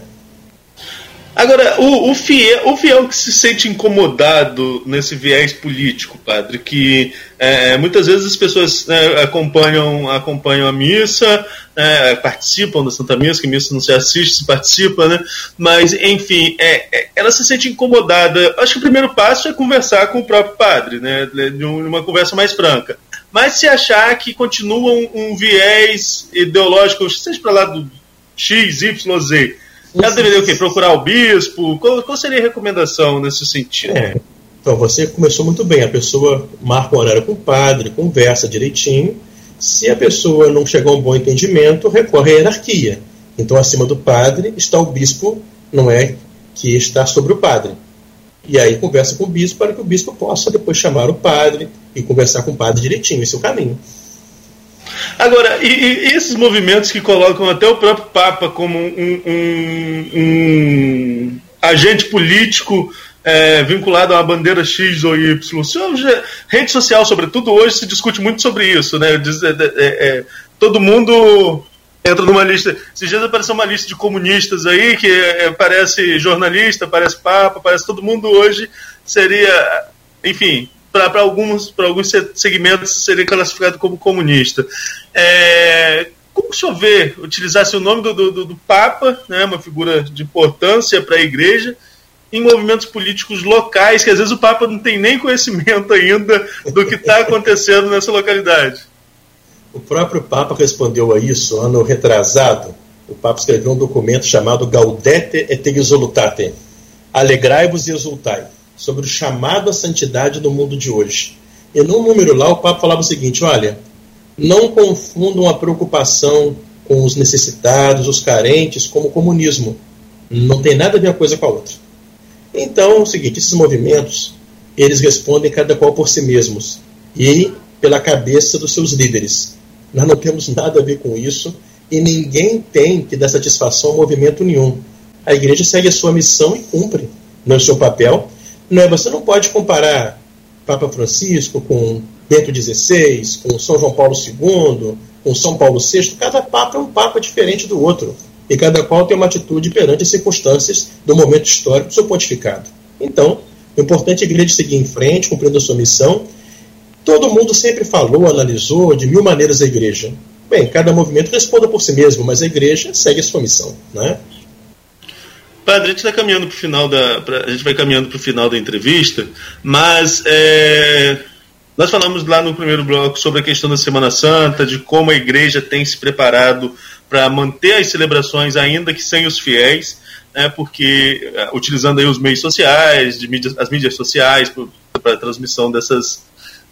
Agora, o, o, fiel, o fiel que se sente incomodado nesse viés político, padre, que é, muitas vezes as pessoas né, acompanham, acompanham a missa, é, participam da Santa Missa, que missa não se assiste, se participa, né? Mas, enfim, é, é ela se sente incomodada. Acho que o primeiro passo é conversar com o próprio padre, né? De uma conversa mais franca. Mas se achar que continua um, um viés ideológico, seja para lá do X, Y, Z, ela deveria o quê? Procurar o bispo? Qual, qual seria a recomendação nesse sentido? É. Então, você começou muito bem. A pessoa marca um horário com o padre, conversa direitinho. Se a pessoa não chegar a um bom entendimento, recorre à hierarquia. Então, acima do padre está o bispo, não é que está sobre o padre. E aí conversa com o bispo para que o bispo possa depois chamar o padre e conversar com o padre direitinho. Esse é o caminho. Agora, e, e, esses movimentos que colocam até o próprio Papa como um, um, um agente político é, vinculado a uma bandeira X ou Y. Já, rede social, sobretudo hoje, se discute muito sobre isso. Né? Diz, é, é, é, todo mundo entra numa lista. Esses dias apareceu uma lista de comunistas aí, que é, parece jornalista, parece Papa, parece todo mundo hoje seria. Enfim, para alguns, alguns segmentos seria classificado como comunista. É, como o senhor vê utilizasse o nome do, do, do Papa, né, uma figura de importância para a igreja, em movimentos políticos locais, que às vezes o Papa não tem nem conhecimento ainda do que está acontecendo nessa localidade? O próprio Papa respondeu a isso ano retrasado. O Papa escreveu um documento chamado Gaudete et Exultate. Alegrai-vos e exultai sobre o chamado à santidade no mundo de hoje. E num número lá, o Papa falava o seguinte: olha, não confundam a preocupação com os necessitados, os carentes, como o comunismo. Não tem nada a ver uma coisa com a outra. Então, é o seguinte: esses movimentos eles respondem cada qual por si mesmos e pela cabeça dos seus líderes. Nós não temos nada a ver com isso e ninguém tem que dar satisfação a movimento nenhum. A igreja segue a sua missão e cumpre no é seu papel não, é, você não pode comparar Papa Francisco com Bento XVI, com São João Paulo II, com São Paulo VI. Cada Papa é um Papa diferente do outro. E cada qual tem uma atitude perante as circunstâncias do momento histórico do seu pontificado. Então, o importante é a igreja seguir em frente, cumprindo a sua missão. Todo mundo sempre falou, analisou de mil maneiras a igreja. Bem, cada movimento responda por si mesmo, mas a igreja segue a sua missão. Né? Padre, a gente está caminhando para o final da. Pra, a gente vai caminhando para o final da entrevista, mas é, nós falamos lá no primeiro bloco sobre a questão da Semana Santa, de como a igreja tem se preparado para manter as celebrações, ainda que sem os fiéis, né, porque é, utilizando aí os meios sociais, de as mídias sociais para a transmissão dessas,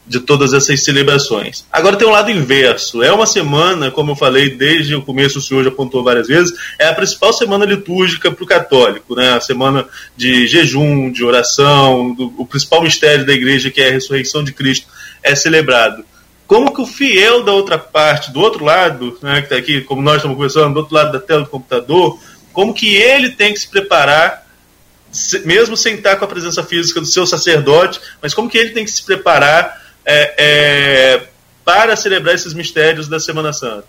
de todas essas celebrações. Agora tem um lado inverso. É uma semana, como eu falei desde o começo, o senhor já apontou várias vezes, é a principal semana litúrgica para o católico, né? A semana de jejum, de oração, do, o principal mistério da igreja, que é a ressurreição de Cristo, é celebrado. Como que o fiel da outra parte, do outro lado, né, que está aqui, como nós estamos conversando, do outro lado da tela do computador, como que ele tem que se preparar mesmo sem estar com a presença física do seu sacerdote, mas como que ele tem que se preparar é, é, para celebrar esses mistérios da Semana Santa?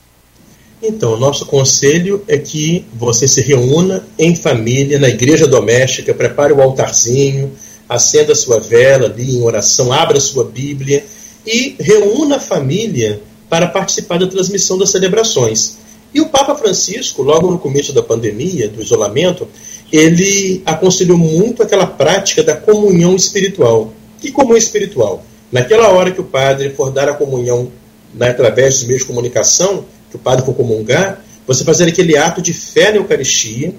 Então, o nosso conselho é que você se reúna em família, na igreja doméstica, prepare o altarzinho, acenda a sua vela ali em oração, abra a sua Bíblia e reúna a família para participar da transmissão das celebrações. E o Papa Francisco, logo no começo da pandemia, do isolamento, ele aconselhou muito aquela prática da comunhão espiritual. Que comunhão espiritual? Naquela hora que o padre for dar a comunhão né, através dos meios de comunicação, que o padre for comungar, você fazer aquele ato de fé na Eucaristia,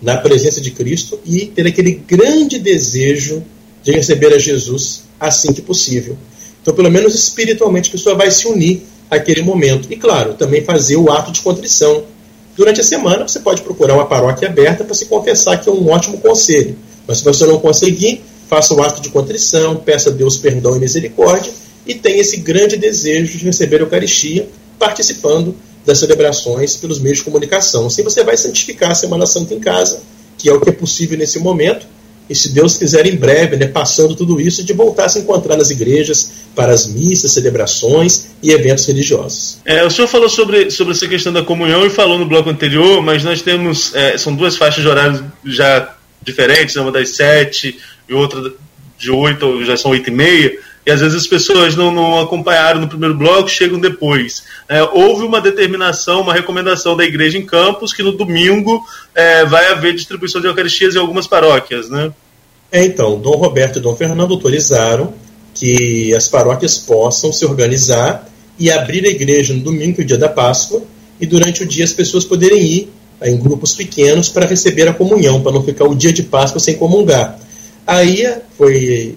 na presença de Cristo, e ter aquele grande desejo de receber a Jesus assim que possível. Então, pelo menos espiritualmente, a pessoa vai se unir àquele momento. E, claro, também fazer o ato de contrição. Durante a semana, você pode procurar uma paróquia aberta para se confessar, que é um ótimo conselho. Mas se você não conseguir, faça o ato de contrição, peça a Deus perdão e misericórdia e tenha esse grande desejo de receber a Eucaristia participando das celebrações pelos meios de comunicação. Assim você vai santificar a Semana Santa em casa, que é o que é possível nesse momento, e se Deus quiser em breve, né, passando tudo isso, de voltar a se encontrar nas igrejas para as missas, celebrações e eventos religiosos. É, o senhor falou sobre, sobre essa questão da comunhão e falou no bloco anterior, mas nós temos, é, são duas faixas de horário já diferentes, uma das sete e outra de 8, ou já são 8 e meia, e às vezes as pessoas não, não acompanharam no primeiro bloco, chegam depois. É, houve uma determinação, uma recomendação da igreja em Campos que no domingo é, vai haver distribuição de Eucaristias em algumas paróquias, né? É, então, Dom Roberto e Dom Fernando autorizaram que as paróquias possam se organizar e abrir a igreja no domingo, que é o dia da Páscoa, e durante o dia as pessoas poderem ir em grupos pequenos para receber a comunhão, para não ficar o dia de Páscoa sem comungar. Aí foi,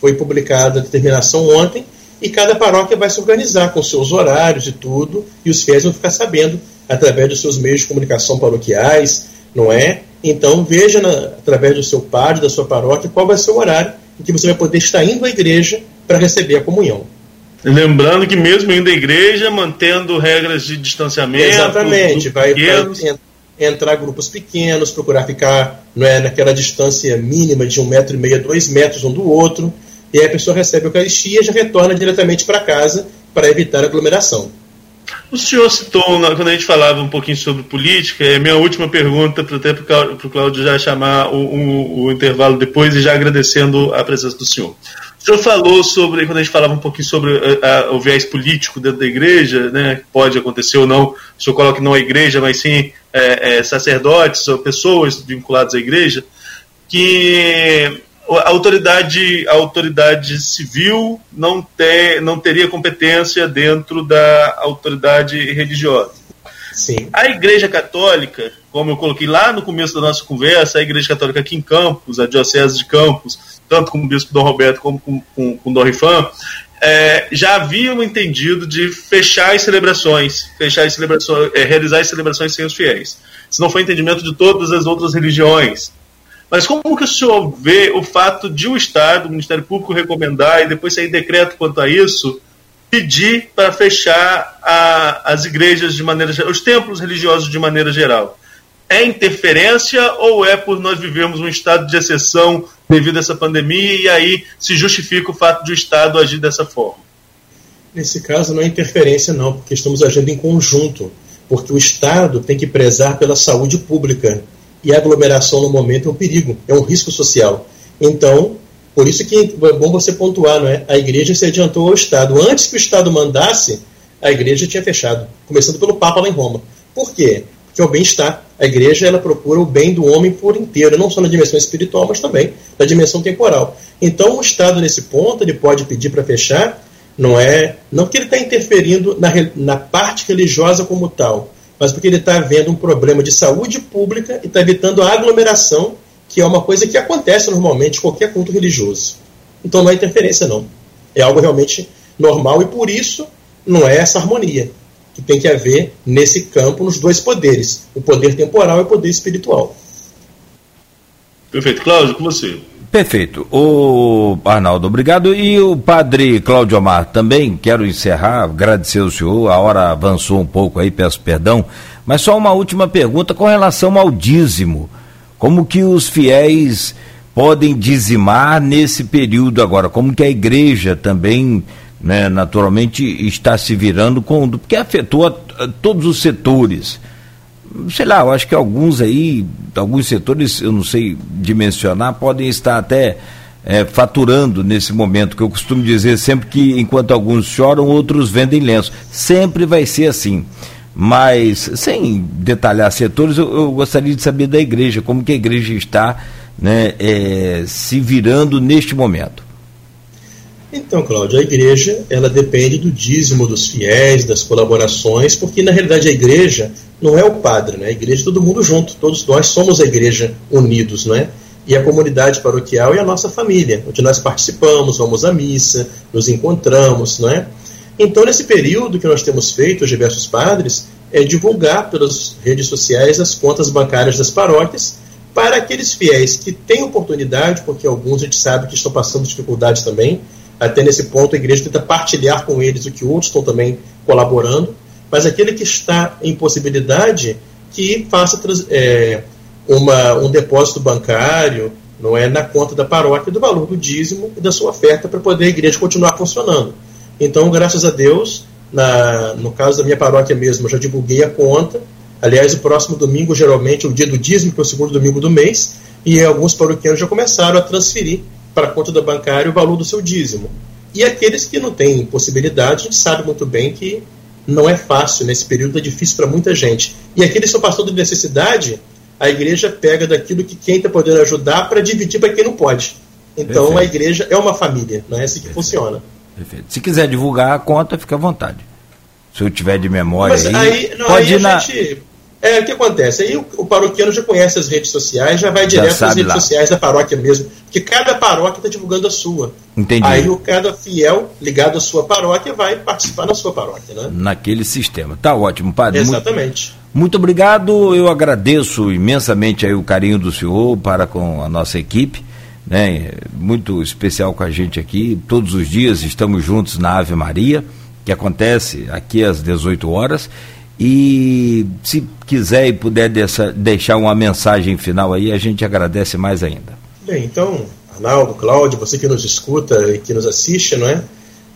foi publicada a determinação ontem e cada paróquia vai se organizar com seus horários e tudo, e os fiéis vão ficar sabendo através dos seus meios de comunicação paroquiais, não é? Então veja na, através do seu padre, da sua paróquia, qual vai ser o horário em que você vai poder estar indo à igreja para receber a comunhão. Lembrando que mesmo indo à igreja, mantendo regras de distanciamento. Exatamente, vai, vai, entrar grupos pequenos, procurar ficar não é, naquela distância mínima de um metro e meio, dois metros um do outro, e aí a pessoa recebe a Eucaristia e já retorna diretamente para casa para evitar aglomeração. O senhor citou, quando a gente falava um pouquinho sobre política, é minha última pergunta, até para o Cláudio já chamar o, o, o, intervalo depois e já agradecendo a presença do senhor. O senhor falou sobre, quando a gente falava um pouquinho sobre a, a, o viés político dentro da igreja, né, pode acontecer ou não, o senhor coloca não a igreja, mas sim é, é, sacerdotes ou pessoas vinculadas à igreja, que a autoridade, a autoridade civil não, ter, não teria competência dentro da autoridade religiosa. Sim. A Igreja Católica, como eu coloquei lá no começo da nossa conversa, a Igreja Católica aqui em Campos, a Diocese de Campos, tanto com o Bispo Dom Roberto como com, com, com Dom Rifan, é, já haviam entendido de fechar as celebrações, fechar as celebrações, é, realizar as celebrações sem os fiéis. Isso não foi entendimento de todas as outras religiões. Mas como que o senhor vê o fato de o Estado, o Ministério Público recomendar e depois sair decreto quanto a isso, pedir para fechar a, as igrejas de maneira os templos religiosos de maneira geral? É interferência ou é por nós vivermos um estado de exceção devido a essa pandemia e aí se justifica o fato de o Estado agir dessa forma? Nesse caso não é interferência não, porque estamos agindo em conjunto, porque o Estado tem que prezar pela saúde pública e a aglomeração no momento é um perigo, é um risco social. Então, por isso que é bom você pontuar, não é? A igreja se adiantou ao Estado. Antes que o Estado mandasse, a igreja tinha fechado, começando pelo Papa lá em Roma. Por quê? Porque é o bem-estar. A igreja ela procura o bem do homem por inteiro, não só na dimensão espiritual, mas também na dimensão temporal. Então, o Estado nesse ponto ele pode pedir para fechar, não é, não que ele está interferindo na, na parte religiosa como tal, mas porque ele está vendo um problema de saúde pública e está evitando a aglomeração, que é uma coisa que acontece normalmente em qualquer culto religioso. Então não é interferência, não. É algo realmente normal e por isso não é essa harmonia que tem que haver nesse campo nos dois poderes, o poder temporal e o poder espiritual. Perfeito. Cláudio, com você. Perfeito. O Arnaldo, obrigado. E o padre Cláudio Omar também, quero encerrar, agradecer ao senhor, a hora avançou um pouco aí, peço perdão, mas só uma última pergunta com relação ao dízimo. Como que os fiéis podem dizimar nesse período agora? Como que a igreja também né, naturalmente está se virando com. porque afetou a, a todos os setores. Sei lá, eu acho que alguns aí, alguns setores, eu não sei dimensionar, podem estar até é, faturando nesse momento, que eu costumo dizer sempre que enquanto alguns choram, outros vendem lenço. Sempre vai ser assim. Mas, sem detalhar setores, eu, eu gostaria de saber da igreja, como que a igreja está né, é, se virando neste momento. Então, Cláudio, a igreja ela depende do dízimo dos fiéis, das colaborações, porque na realidade a igreja não é o padre, né? A igreja é todo mundo junto, todos nós somos a igreja unidos, não é? E a comunidade paroquial é a nossa família, onde nós participamos, vamos à missa, nos encontramos, não é? Então, nesse período que nós temos feito, os diversos padres, é divulgar pelas redes sociais as contas bancárias das paróquias para aqueles fiéis que têm oportunidade, porque alguns a gente sabe que estão passando dificuldades também, até nesse ponto, a igreja tenta partilhar com eles o que outros estão também colaborando, mas aquele que está em possibilidade que faça é, uma, um depósito bancário, não é na conta da paróquia do valor do dízimo e da sua oferta para poder a igreja continuar funcionando. Então, graças a Deus, na, no caso da minha paróquia mesmo, eu já divulguei a conta. Aliás, o próximo domingo, geralmente, é o dia do dízimo, que é o segundo domingo do mês, e alguns paroquianos já começaram a transferir para a conta da bancária o valor do seu dízimo. E aqueles que não têm possibilidade, a gente sabe muito bem que não é fácil, nesse período é difícil para muita gente. E aqueles que estão passando de necessidade, a igreja pega daquilo que quem está podendo ajudar para dividir para quem não pode. Então Perfeito. a igreja é uma família, não é assim que Perfeito. funciona. Perfeito. Se quiser divulgar a conta, fica à vontade. Se eu tiver de memória Mas aí, aí não, pode aí ir na... Gente, é, o que acontece? Aí o, o, paroquiano já conhece as redes sociais, já vai direto as redes lá. sociais da paróquia mesmo. Porque cada paróquia está divulgando a sua. Entendi. Aí o cada fiel ligado à sua paróquia vai participar na sua paróquia, né? Naquele sistema. Tá ótimo, padre. Exatamente. Muito, muito obrigado. Eu agradeço imensamente aí o carinho do senhor para com a nossa equipe. Né, muito especial com a gente aqui. Todos os dias estamos juntos na Ave Maria, que acontece aqui às 18 horas. E se quiser e puder dessa, deixar uma mensagem final aí, a gente agradece mais ainda. Bem, então, Arnaldo, Cláudio, você que nos escuta e que nos assiste, não é?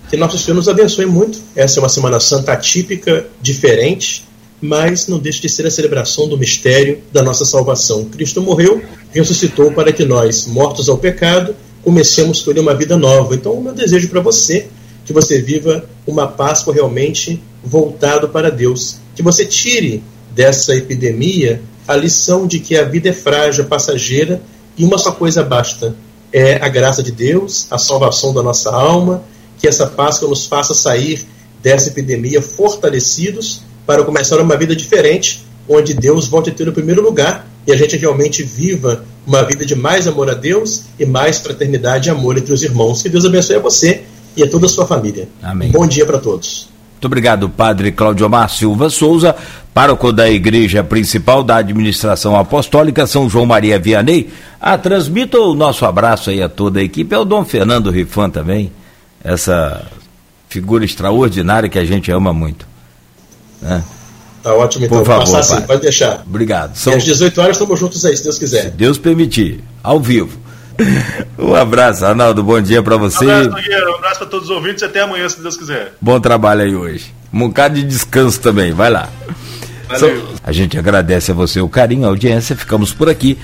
Que nosso Senhor nos abençoe muito. Essa é uma Semana Santa atípica, diferente, mas não deixa de ser a celebração do mistério da nossa salvação. Cristo morreu, ressuscitou para que nós, mortos ao pecado, comecemos a escolher uma vida nova. Então, o meu desejo para você que você viva uma Páscoa realmente voltado para Deus, que você tire dessa epidemia a lição de que a vida é frágil, passageira e uma só coisa basta: é a graça de Deus, a salvação da nossa alma, que essa Páscoa nos faça sair dessa epidemia fortalecidos para começar uma vida diferente, onde Deus volte a ter o primeiro lugar e a gente realmente viva uma vida de mais amor a Deus e mais fraternidade e amor entre os irmãos. Que Deus abençoe a você e a toda a sua família. Amém. bom dia para todos. Muito obrigado, Padre Cláudio Omar Silva Souza, pároco da Igreja Principal da Administração Apostólica São João Maria Vianney. Ah, transmita o nosso abraço aí a toda a equipe, é o Dom Fernando Rifan também, essa figura extraordinária que a gente ama muito. Né? Tá ótimo, então. Por favor, assim, pode deixar. Obrigado. São... E às 18 horas estamos juntos aí, se Deus quiser. Se Deus permitir, ao vivo. Um abraço, Arnaldo. Bom dia para você. Um abraço, Nogueira. Um abraço para todos os ouvintes e até amanhã, se Deus quiser. Bom trabalho aí hoje. Um bocado de descanso também. Vai lá. Valeu. A gente agradece a você o carinho, a audiência. Ficamos por aqui.